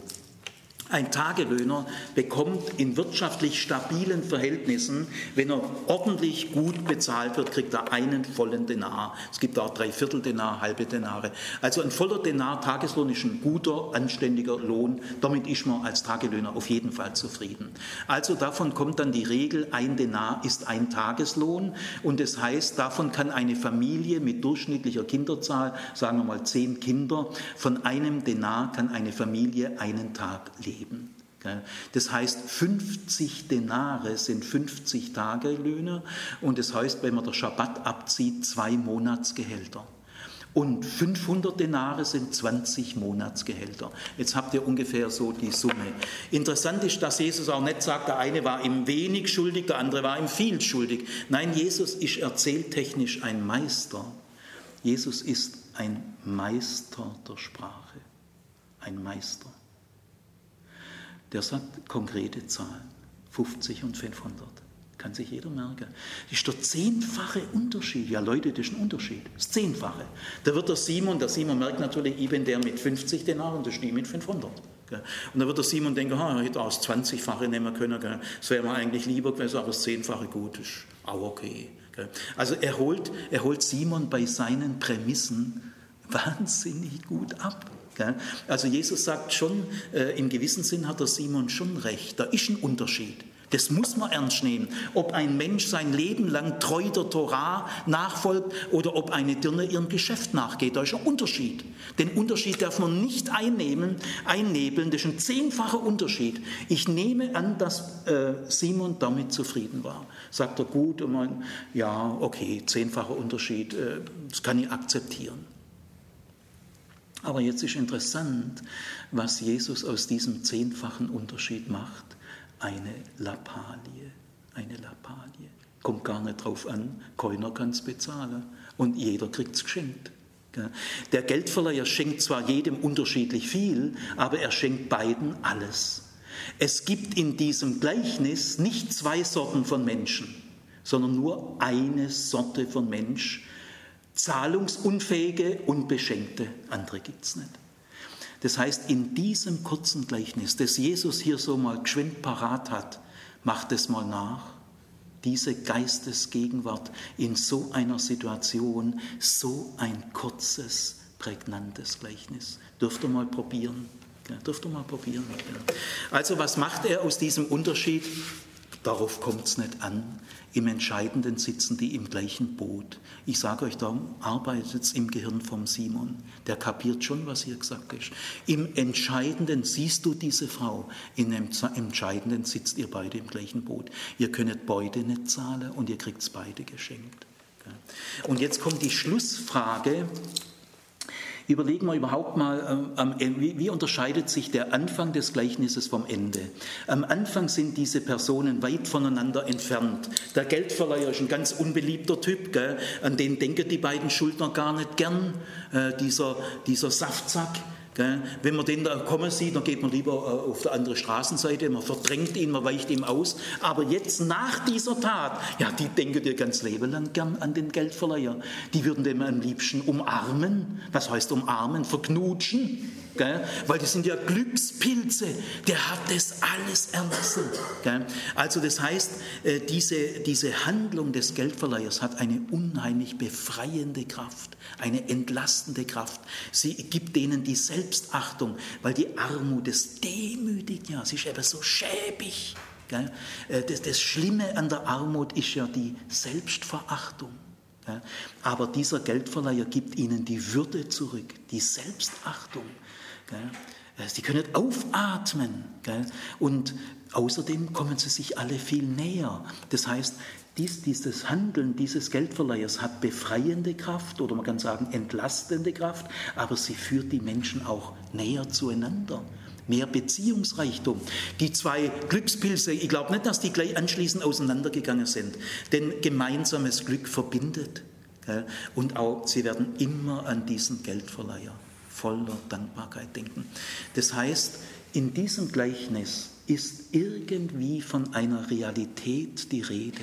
Ein Tagelöhner bekommt in wirtschaftlich stabilen Verhältnissen, wenn er ordentlich gut bezahlt wird, kriegt er einen vollen Denar. Es gibt auch drei Viertel Denar, halbe Denare. Also ein voller Denar Tageslohn ist ein guter, anständiger Lohn. Damit ist man als Tagelöhner auf jeden Fall zufrieden. Also davon kommt dann die Regel, ein Denar ist ein Tageslohn. Und das heißt, davon kann eine Familie mit durchschnittlicher Kinderzahl, sagen wir mal zehn Kinder, von einem Denar kann eine Familie einen Tag leben geben. Das heißt, 50 Denare sind 50 Tagelöhne und das heißt, wenn man der Schabbat abzieht, zwei Monatsgehälter. Und 500 Denare sind 20 Monatsgehälter. Jetzt habt ihr ungefähr so die Summe. Interessant ist, dass Jesus auch nicht sagt, der eine war ihm wenig schuldig, der andere war ihm viel schuldig. Nein, Jesus ist erzähltechnisch ein Meister. Jesus ist ein Meister der Sprache. Ein Meister der sagt konkrete Zahlen, 50 und 500. Kann sich jeder merken. Das ist der zehnfache Unterschied. Ja, Leute, das ist ein Unterschied. Das Zehnfache. Da wird der Simon, der Simon merkt natürlich, ich bin der mit 50 Denaren und der Stieg mit 500. Und da wird der Simon denken, ha, er hätte auch das 20-fache nehmen können. Das wäre mir eigentlich lieber gewesen, aber das Zehnfache gut ist auch okay. Also er holt, er holt Simon bei seinen Prämissen wahnsinnig gut ab. Also Jesus sagt schon, äh, im gewissen Sinn hat der Simon schon recht, da ist ein Unterschied. Das muss man ernst nehmen. Ob ein Mensch sein Leben lang treu der Torah nachfolgt oder ob eine Dirne ihrem Geschäft nachgeht, da ist ein Unterschied. Den Unterschied darf man nicht einnehmen, einnebeln. Das ist ein zehnfacher Unterschied. Ich nehme an, dass äh, Simon damit zufrieden war. Sagt er gut, und man, ja, okay, zehnfacher Unterschied, äh, das kann ich akzeptieren. Aber jetzt ist interessant, was Jesus aus diesem zehnfachen Unterschied macht. Eine Lappalie, eine Lappalie. Kommt gar nicht drauf an, keiner kann es bezahlen und jeder kriegt es geschenkt. Der Geldverleiher schenkt zwar jedem unterschiedlich viel, aber er schenkt beiden alles. Es gibt in diesem Gleichnis nicht zwei Sorten von Menschen, sondern nur eine Sorte von Mensch, Zahlungsunfähige und Beschenkte, andere gibt es nicht. Das heißt, in diesem kurzen Gleichnis, das Jesus hier so mal geschwind parat hat, macht es mal nach. Diese Geistesgegenwart in so einer Situation, so ein kurzes, prägnantes Gleichnis. Dürft ihr mal probieren. Ja, dürft ihr mal probieren. Also was macht er aus diesem Unterschied? Darauf kommt es nicht an. Im Entscheidenden sitzen die im gleichen Boot. Ich sage euch, darum arbeitet im Gehirn vom Simon. Der kapiert schon, was hier gesagt ist. Im Entscheidenden siehst du diese Frau. Im Entscheidenden sitzt ihr beide im gleichen Boot. Ihr könnt beide nicht zahlen und ihr kriegt es beide geschenkt. Und jetzt kommt die Schlussfrage, Überlegen wir überhaupt mal, ähm, wie unterscheidet sich der Anfang des Gleichnisses vom Ende? Am Anfang sind diese Personen weit voneinander entfernt. Der Geldverleiher ist ein ganz unbeliebter Typ, gell? an den denken die beiden Schuldner gar nicht gern. Äh, dieser, dieser Saftsack, wenn man den da kommen sieht, dann geht man lieber äh, auf die andere Straßenseite, man verdrängt ihn, man weicht ihm aus. Aber jetzt nach dieser Tat, ja, die denken dir ganz Leben lang gern an den Geldverleiher. Die würden dem am liebsten umarmen. Was heißt umarmen? Verknutschen. Gell? Weil das sind ja Glückspilze, der hat das alles erlassen. Gell? Also das heißt, äh, diese, diese Handlung des Geldverleihers hat eine unheimlich befreiende Kraft, eine entlastende Kraft. Sie gibt denen die Selbst Selbstachtung, weil die Armut, das demütigt ja, sie ist eben so schäbig. Äh, das, das Schlimme an der Armut ist ja die Selbstverachtung. Aber dieser Geldverleiher gibt ihnen die Würde zurück, die Selbstachtung. Äh, sie können aufatmen. Und außerdem kommen sie sich alle viel näher. Das heißt, dies, dieses Handeln dieses Geldverleihers hat befreiende Kraft oder man kann sagen entlastende Kraft, aber sie führt die Menschen auch näher zueinander. Mehr Beziehungsreichtum. Die zwei Glückspilze, ich glaube nicht, dass die gleich anschließend auseinandergegangen sind, denn gemeinsames Glück verbindet. Und auch sie werden immer an diesen Geldverleiher voller Dankbarkeit denken. Das heißt, in diesem Gleichnis ist irgendwie von einer Realität die Rede,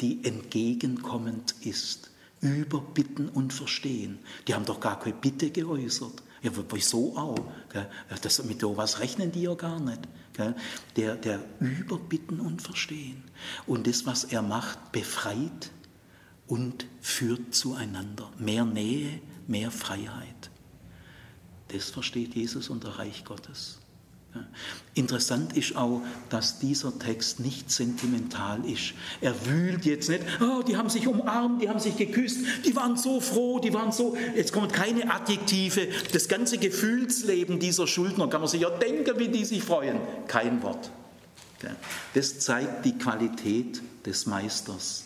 die entgegenkommend ist, über Bitten und Verstehen. Die haben doch gar keine Bitte geäußert. Ja, wieso auch? Das, mit sowas rechnen die ja gar nicht. Der, der über Bitten und Verstehen. Und das, was er macht, befreit und führt zueinander. Mehr Nähe, mehr Freiheit. Das versteht Jesus unter Reich Gottes. Interessant ist auch, dass dieser Text nicht sentimental ist. Er wühlt jetzt nicht, oh, die haben sich umarmt, die haben sich geküsst, die waren so froh, die waren so. Jetzt kommen keine Adjektive. Das ganze Gefühlsleben dieser Schuldner kann man sich ja denken, wie die sich freuen. Kein Wort. Das zeigt die Qualität des Meisters.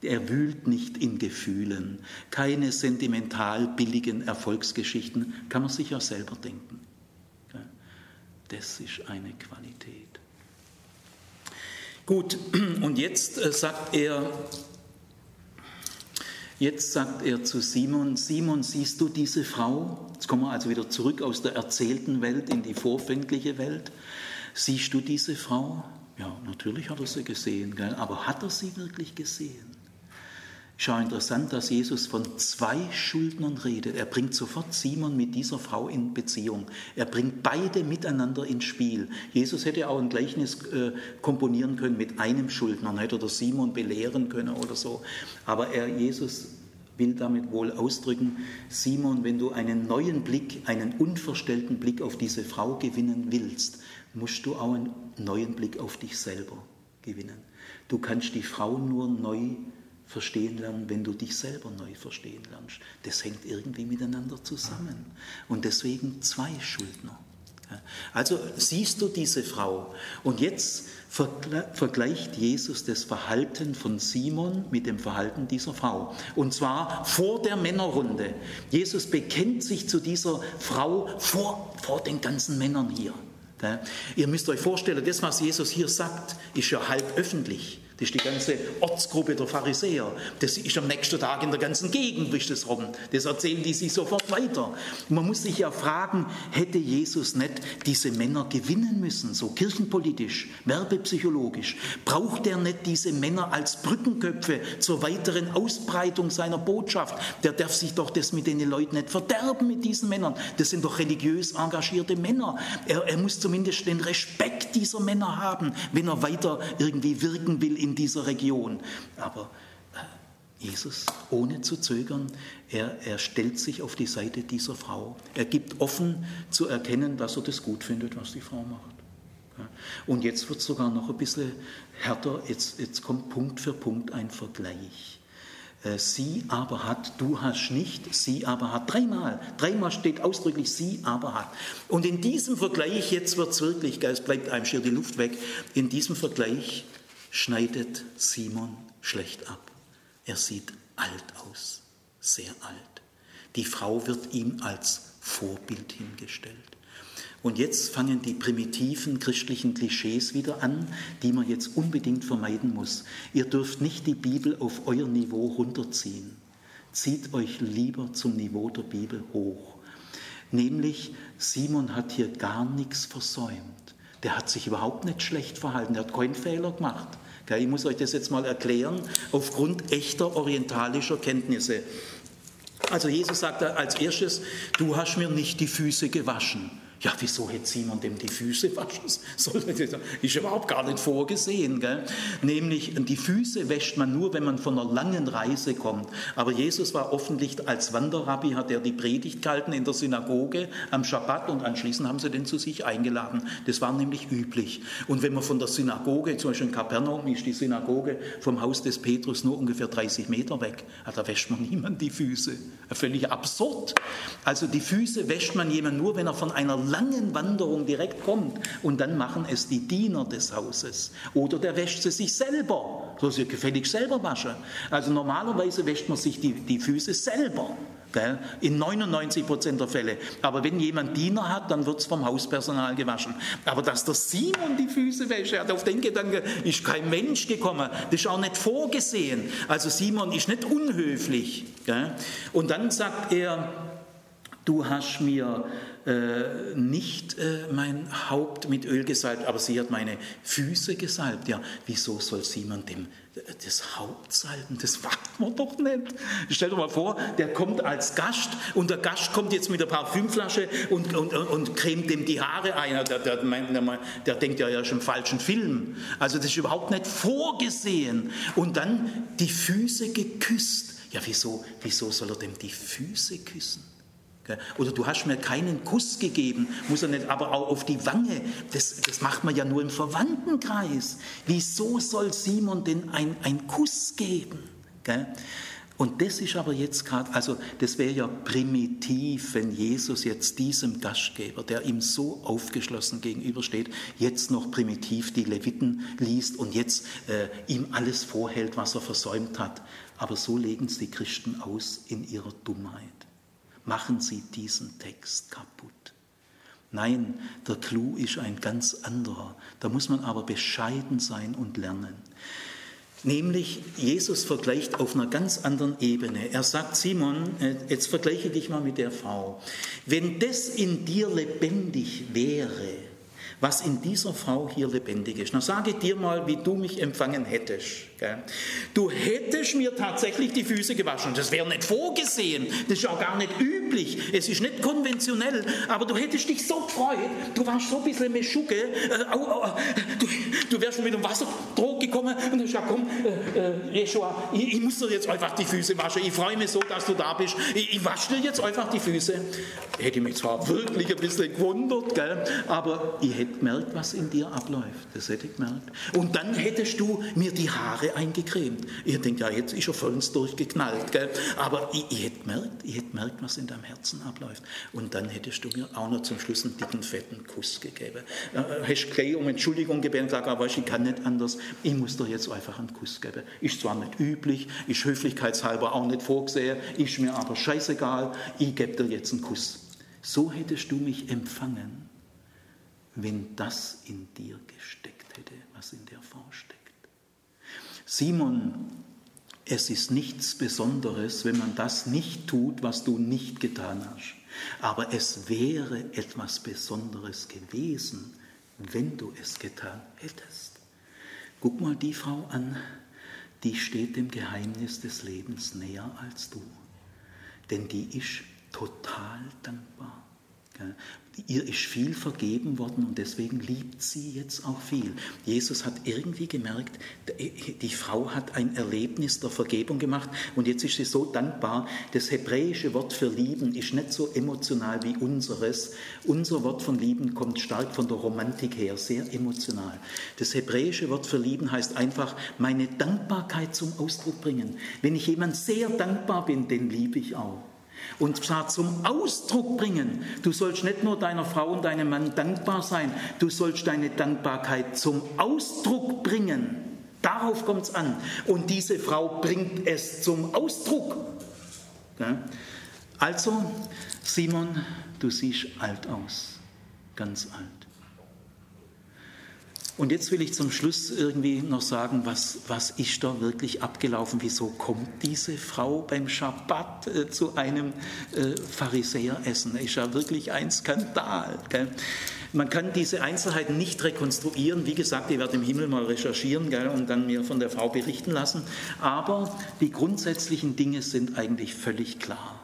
Er wühlt nicht in Gefühlen. Keine sentimental billigen Erfolgsgeschichten kann man sich ja selber denken. Das ist eine Qualität. Gut, und jetzt äh, sagt er, jetzt sagt er zu Simon, Simon, siehst du diese Frau? Jetzt kommen wir also wieder zurück aus der erzählten Welt in die vorfängliche Welt. Siehst du diese Frau? Ja, natürlich hat er sie gesehen, aber hat er sie wirklich gesehen? Schau interessant, dass Jesus von zwei Schuldnern redet. Er bringt sofort Simon mit dieser Frau in Beziehung. Er bringt beide miteinander ins Spiel. Jesus hätte auch ein Gleichnis äh, komponieren können mit einem Schuldner, hätte er Simon belehren können oder so. Aber er, Jesus will damit wohl ausdrücken, Simon, wenn du einen neuen Blick, einen unverstellten Blick auf diese Frau gewinnen willst, musst du auch einen neuen Blick auf dich selber gewinnen. Du kannst die Frau nur neu verstehen lernen, wenn du dich selber neu verstehen lernst. Das hängt irgendwie miteinander zusammen. Und deswegen zwei Schuldner. Also siehst du diese Frau und jetzt vergleicht Jesus das Verhalten von Simon mit dem Verhalten dieser Frau. Und zwar vor der Männerrunde. Jesus bekennt sich zu dieser Frau vor, vor den ganzen Männern hier. Ihr müsst euch vorstellen, das, was Jesus hier sagt, ist ja halb öffentlich. Das ist die ganze Ortsgruppe der Pharisäer. Das ist am nächsten Tag in der ganzen Gegend bricht das rum. Das erzählen die sich sofort weiter. man muss sich ja fragen, hätte Jesus nicht diese Männer gewinnen müssen, so kirchenpolitisch, werbepsychologisch? Braucht er nicht diese Männer als Brückenköpfe zur weiteren Ausbreitung seiner Botschaft? Der darf sich doch das mit den Leuten nicht verderben mit diesen Männern. Das sind doch religiös engagierte Männer. Er, er muss zumindest den Respekt dieser Männer haben, wenn er weiter irgendwie wirken will in dieser Region. Aber äh, Jesus, ohne zu zögern, er, er stellt sich auf die Seite dieser Frau. Er gibt offen zu erkennen, dass er das gut findet, was die Frau macht. Und jetzt wird es sogar noch ein bisschen härter. Jetzt, jetzt kommt Punkt für Punkt ein Vergleich. Äh, sie aber hat, du hast nicht, sie aber hat. Dreimal, dreimal steht ausdrücklich, sie aber hat. Und in diesem Vergleich, jetzt wird es wirklich, es bleibt einem schier die Luft weg, in diesem Vergleich schneidet Simon schlecht ab. Er sieht alt aus, sehr alt. Die Frau wird ihm als Vorbild hingestellt. Und jetzt fangen die primitiven christlichen Klischees wieder an, die man jetzt unbedingt vermeiden muss. Ihr dürft nicht die Bibel auf euer Niveau runterziehen. Zieht euch lieber zum Niveau der Bibel hoch. Nämlich, Simon hat hier gar nichts versäumt. Der hat sich überhaupt nicht schlecht verhalten, der hat keinen Fehler gemacht. Ich muss euch das jetzt mal erklären, aufgrund echter orientalischer Kenntnisse. Also Jesus sagt als erstes, du hast mir nicht die Füße gewaschen. Ja, wieso hätte Simon dem die Füße waschen sollen? Ist überhaupt gar nicht vorgesehen. Gell? Nämlich, die Füße wäscht man nur, wenn man von einer langen Reise kommt. Aber Jesus war offensichtlich als Wanderrabbi, hat er die Predigt gehalten in der Synagoge am Schabbat und anschließend haben sie den zu sich eingeladen. Das war nämlich üblich. Und wenn man von der Synagoge, zum Beispiel in Kapernaum ist die Synagoge vom Haus des Petrus nur ungefähr 30 Meter weg, da wäscht man niemand die Füße. Völlig absurd. Also die Füße wäscht man jemand nur, wenn er von einer langen Wanderung direkt kommt. Und dann machen es die Diener des Hauses. Oder der wäscht sie sich selber. Soll sie gefällig selber waschen. Also normalerweise wäscht man sich die, die Füße selber. Gell? In 99 Prozent der Fälle. Aber wenn jemand Diener hat, dann wird es vom Hauspersonal gewaschen. Aber dass der Simon die Füße wäscht, hat auf den Gedanken, ist kein Mensch gekommen. Das ist auch nicht vorgesehen. Also Simon ist nicht unhöflich. Gell? Und dann sagt er, du hast mir äh, nicht äh, mein Haupt mit Öl gesalbt, aber sie hat meine Füße gesalbt. Ja, wieso soll Simon dem äh, das Haupt salben? Das macht man doch nicht. Stell dir mal vor, der kommt als Gast und der Gast kommt jetzt mit der Parfümflasche und, und, und cremt dem die Haare ein. Der, der, der, der denkt ja, ja schon im falschen Film. Also das ist überhaupt nicht vorgesehen. Und dann die Füße geküsst. Ja, wieso, wieso soll er dem die Füße küssen? Oder du hast mir keinen Kuss gegeben, muss er nicht, aber auch auf die Wange. Das, das macht man ja nur im Verwandtenkreis. Wieso soll Simon denn einen Kuss geben? Und das ist aber jetzt gerade, also das wäre ja primitiv, wenn Jesus jetzt diesem Gastgeber, der ihm so aufgeschlossen gegenübersteht, jetzt noch primitiv die Leviten liest und jetzt äh, ihm alles vorhält, was er versäumt hat. Aber so legen es die Christen aus in ihrer Dummheit machen Sie diesen Text kaputt. Nein, der Clou ist ein ganz anderer. Da muss man aber bescheiden sein und lernen. Nämlich, Jesus vergleicht auf einer ganz anderen Ebene. Er sagt, Simon, äh, jetzt vergleiche dich mal mit der Frau. Wenn das in dir lebendig wäre, was in dieser Frau hier lebendig ist. Na, sage dir mal, wie du mich empfangen hättest. Du hättest mir tatsächlich die Füße gewaschen. Das wäre nicht vorgesehen. Das ist auch gar nicht üblich. Es ist nicht konventionell. Aber du hättest dich so gefreut. Du warst so ein bisschen Meschucke. Äh, au, au, du, wärst schon mit dem Wasserdruck gekommen und hast gesagt, komm, äh, äh, Jeshua, ich, muss dir jetzt einfach die Füße waschen. Ich freue mich so, dass du da bist. Ich, wasche dir jetzt einfach die Füße. Hätte mich zwar wirklich ein bisschen gewundert, aber ich hätte gemerkt, was in dir abläuft. Das hätte ich gemerkt. Und dann hättest du mir die Haare Haare eingecremt. Ich denke, ja, jetzt ist er vollends durchgeknallt. Gell? Aber ich, ich, hätte gemerkt, gemerkt, was in deinem Herzen abläuft. Und dann hättest du mir auch noch zum Schluss einen dicken, fetten Kuss gegeben. Äh, hast gleich um Entschuldigung gebeten und gesagt, aber ich kann nicht anders. Ich muss dir jetzt einfach einen Kuss geben. Ist zwar nicht üblich, ist höflichkeitshalber auch nicht vorgesehen, ist mir aber scheißegal. Ich gebe dir jetzt einen Kuss. So hättest du mich empfangen, wenn das in dir gesteckt hätte, was in der Frau steckt. Simon, es ist nichts Besonderes, wenn man das nicht tut, was du nicht getan hast. Aber es wäre etwas Besonderes gewesen, wenn du es getan hättest. Guck mal die Frau an, die steht dem Geheimnis des Lebens näher als du. Denn die ist total dankbar. Ihr ist viel vergeben worden und deswegen liebt sie jetzt auch viel. Jesus hat irgendwie gemerkt, die Frau hat ein Erlebnis der Vergebung gemacht und jetzt ist sie so dankbar. Das hebräische Wort für lieben ist nicht so emotional wie unseres. Unser Wort von lieben kommt stark von der Romantik her, sehr emotional. Das hebräische Wort für lieben heißt einfach meine Dankbarkeit zum Ausdruck bringen. Wenn ich jemand sehr dankbar bin, den liebe ich auch und zwar zum Ausdruck bringen. Du sollst nicht nur deiner Frau und deinem Mann dankbar sein, du sollst deine Dankbarkeit zum Ausdruck bringen. Darauf kommt es an. Und diese Frau bringt es zum Ausdruck. Also, Simon, du siehst alt aus, ganz alt. Und jetzt will ich zum Schluss irgendwie noch sagen, was, was ist da wirklich abgelaufen? Wieso kommt diese Frau beim Schabbat äh, zu einem äh, Pharisäeressen? Ist ja wirklich ein Skandal. Gell? Man kann diese Einzelheiten nicht rekonstruieren. Wie gesagt, ich werde im Himmel mal recherchieren gell, und dann mir von der Frau berichten lassen. Aber die grundsätzlichen Dinge sind eigentlich völlig klar.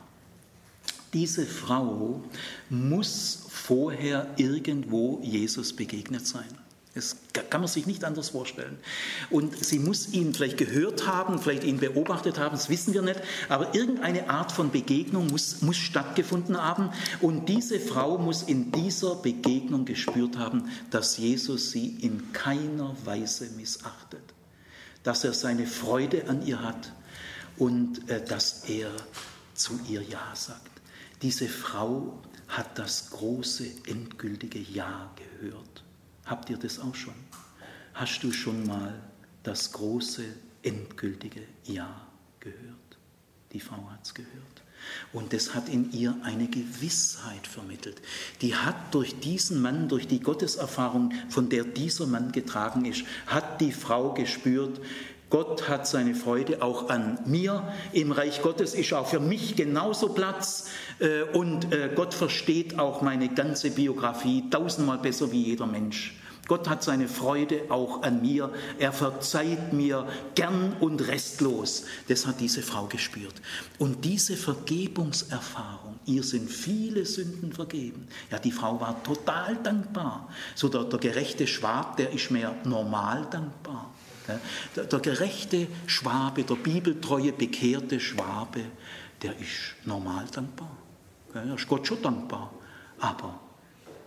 Diese Frau muss vorher irgendwo Jesus begegnet sein. Das kann man sich nicht anders vorstellen. Und sie muss ihn vielleicht gehört haben, vielleicht ihn beobachtet haben, das wissen wir nicht, aber irgendeine Art von Begegnung muss, muss stattgefunden haben. Und diese Frau muss in dieser Begegnung gespürt haben, dass Jesus sie in keiner Weise missachtet, dass er seine Freude an ihr hat und äh, dass er zu ihr Ja sagt. Diese Frau hat das große, endgültige Ja. Habt ihr das auch schon? Hast du schon mal das große, endgültige Ja gehört? Die Frau hat es gehört. Und das hat in ihr eine Gewissheit vermittelt. Die hat durch diesen Mann, durch die Gotteserfahrung, von der dieser Mann getragen ist, hat die Frau gespürt, Gott hat seine Freude auch an mir. Im Reich Gottes ist auch für mich genauso Platz. Äh, und äh, Gott versteht auch meine ganze Biografie tausendmal besser wie jeder Mensch. Gott hat seine Freude auch an mir. Er verzeiht mir gern und restlos. Das hat diese Frau gespürt. Und diese Vergebungserfahrung, ihr sind viele Sünden vergeben. Ja, die Frau war total dankbar. So der, der gerechte Schwab, der ist mehr normal dankbar. Der, der gerechte Schwabe, der bibeltreue, bekehrte Schwabe, der ist normal dankbar. Er ist Gott schon dankbar. Aber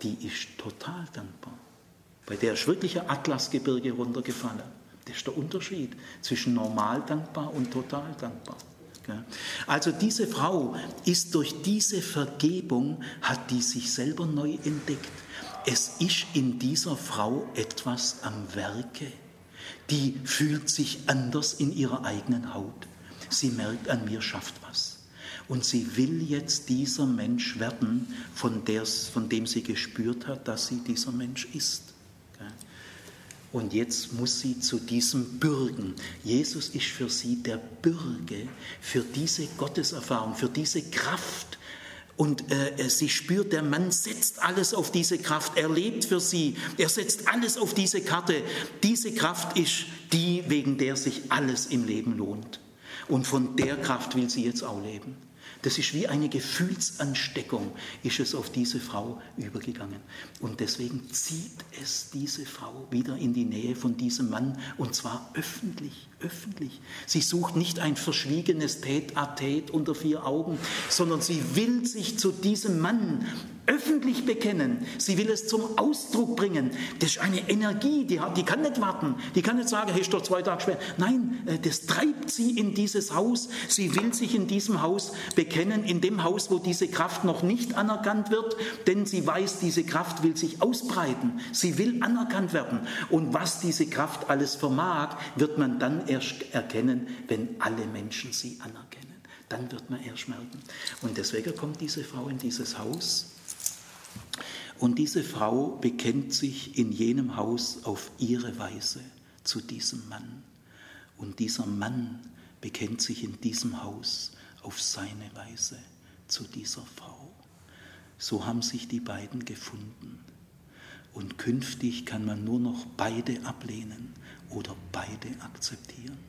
die ist total dankbar. Bei der ist wirklich ein Atlasgebirge runtergefallen. Das ist der Unterschied zwischen normal dankbar und total dankbar. Also diese Frau ist durch diese Vergebung, hat die sich selber neu entdeckt. Es ist in dieser Frau etwas am Werke. Die fühlt sich anders in ihrer eigenen Haut. Sie merkt, an mir schafft was. Und sie will jetzt dieser Mensch werden, von, der, von dem sie gespürt hat, dass sie dieser Mensch ist. Und jetzt muss sie zu diesem Bürgen. Jesus ist für sie der Bürge für diese Gotteserfahrung, für diese Kraft. Und äh, sie spürt, der Mann setzt alles auf diese Kraft. Er lebt für sie. Er setzt alles auf diese Karte. Diese Kraft ist die, wegen der sich alles im Leben lohnt. Und von der Kraft will sie jetzt auch leben. Das ist wie eine Gefühlsansteckung, ist es auf diese Frau übergegangen. Und deswegen zieht es diese Frau wieder in die Nähe von diesem Mann und zwar öffentlich, öffentlich. Sie sucht nicht ein verschwiegenes Tät-a-Tät unter vier Augen, sondern sie will sich zu diesem Mann öffentlich bekennen. Sie will es zum Ausdruck bringen. Das ist eine Energie, die, hat, die kann nicht warten. Die kann nicht sagen, hey, ist doch zwei Tage schwer. Nein, äh, das treibt sie in dieses Haus. Sie will sich in diesem Haus bekennen, in dem Haus, wo diese Kraft noch nicht anerkannt wird, denn sie weiß, diese Kraft will sich ausbreiten. Sie will anerkannt werden. Und was diese Kraft alles vermag, wird man dann erst erkennen, wenn alle Menschen sie anerkennen. Dann wird man erst merken. Und deswegen kommt diese Frau in dieses Haus und diese Frau bekennt sich in jenem Haus auf ihre Weise zu diesem Mann. Und dieser Mann bekennt sich in diesem Haus auf seine Weise zu dieser Frau. So haben sich die beiden gefunden. Und künftig kann man nur noch beide ablehnen oder beide akzeptieren.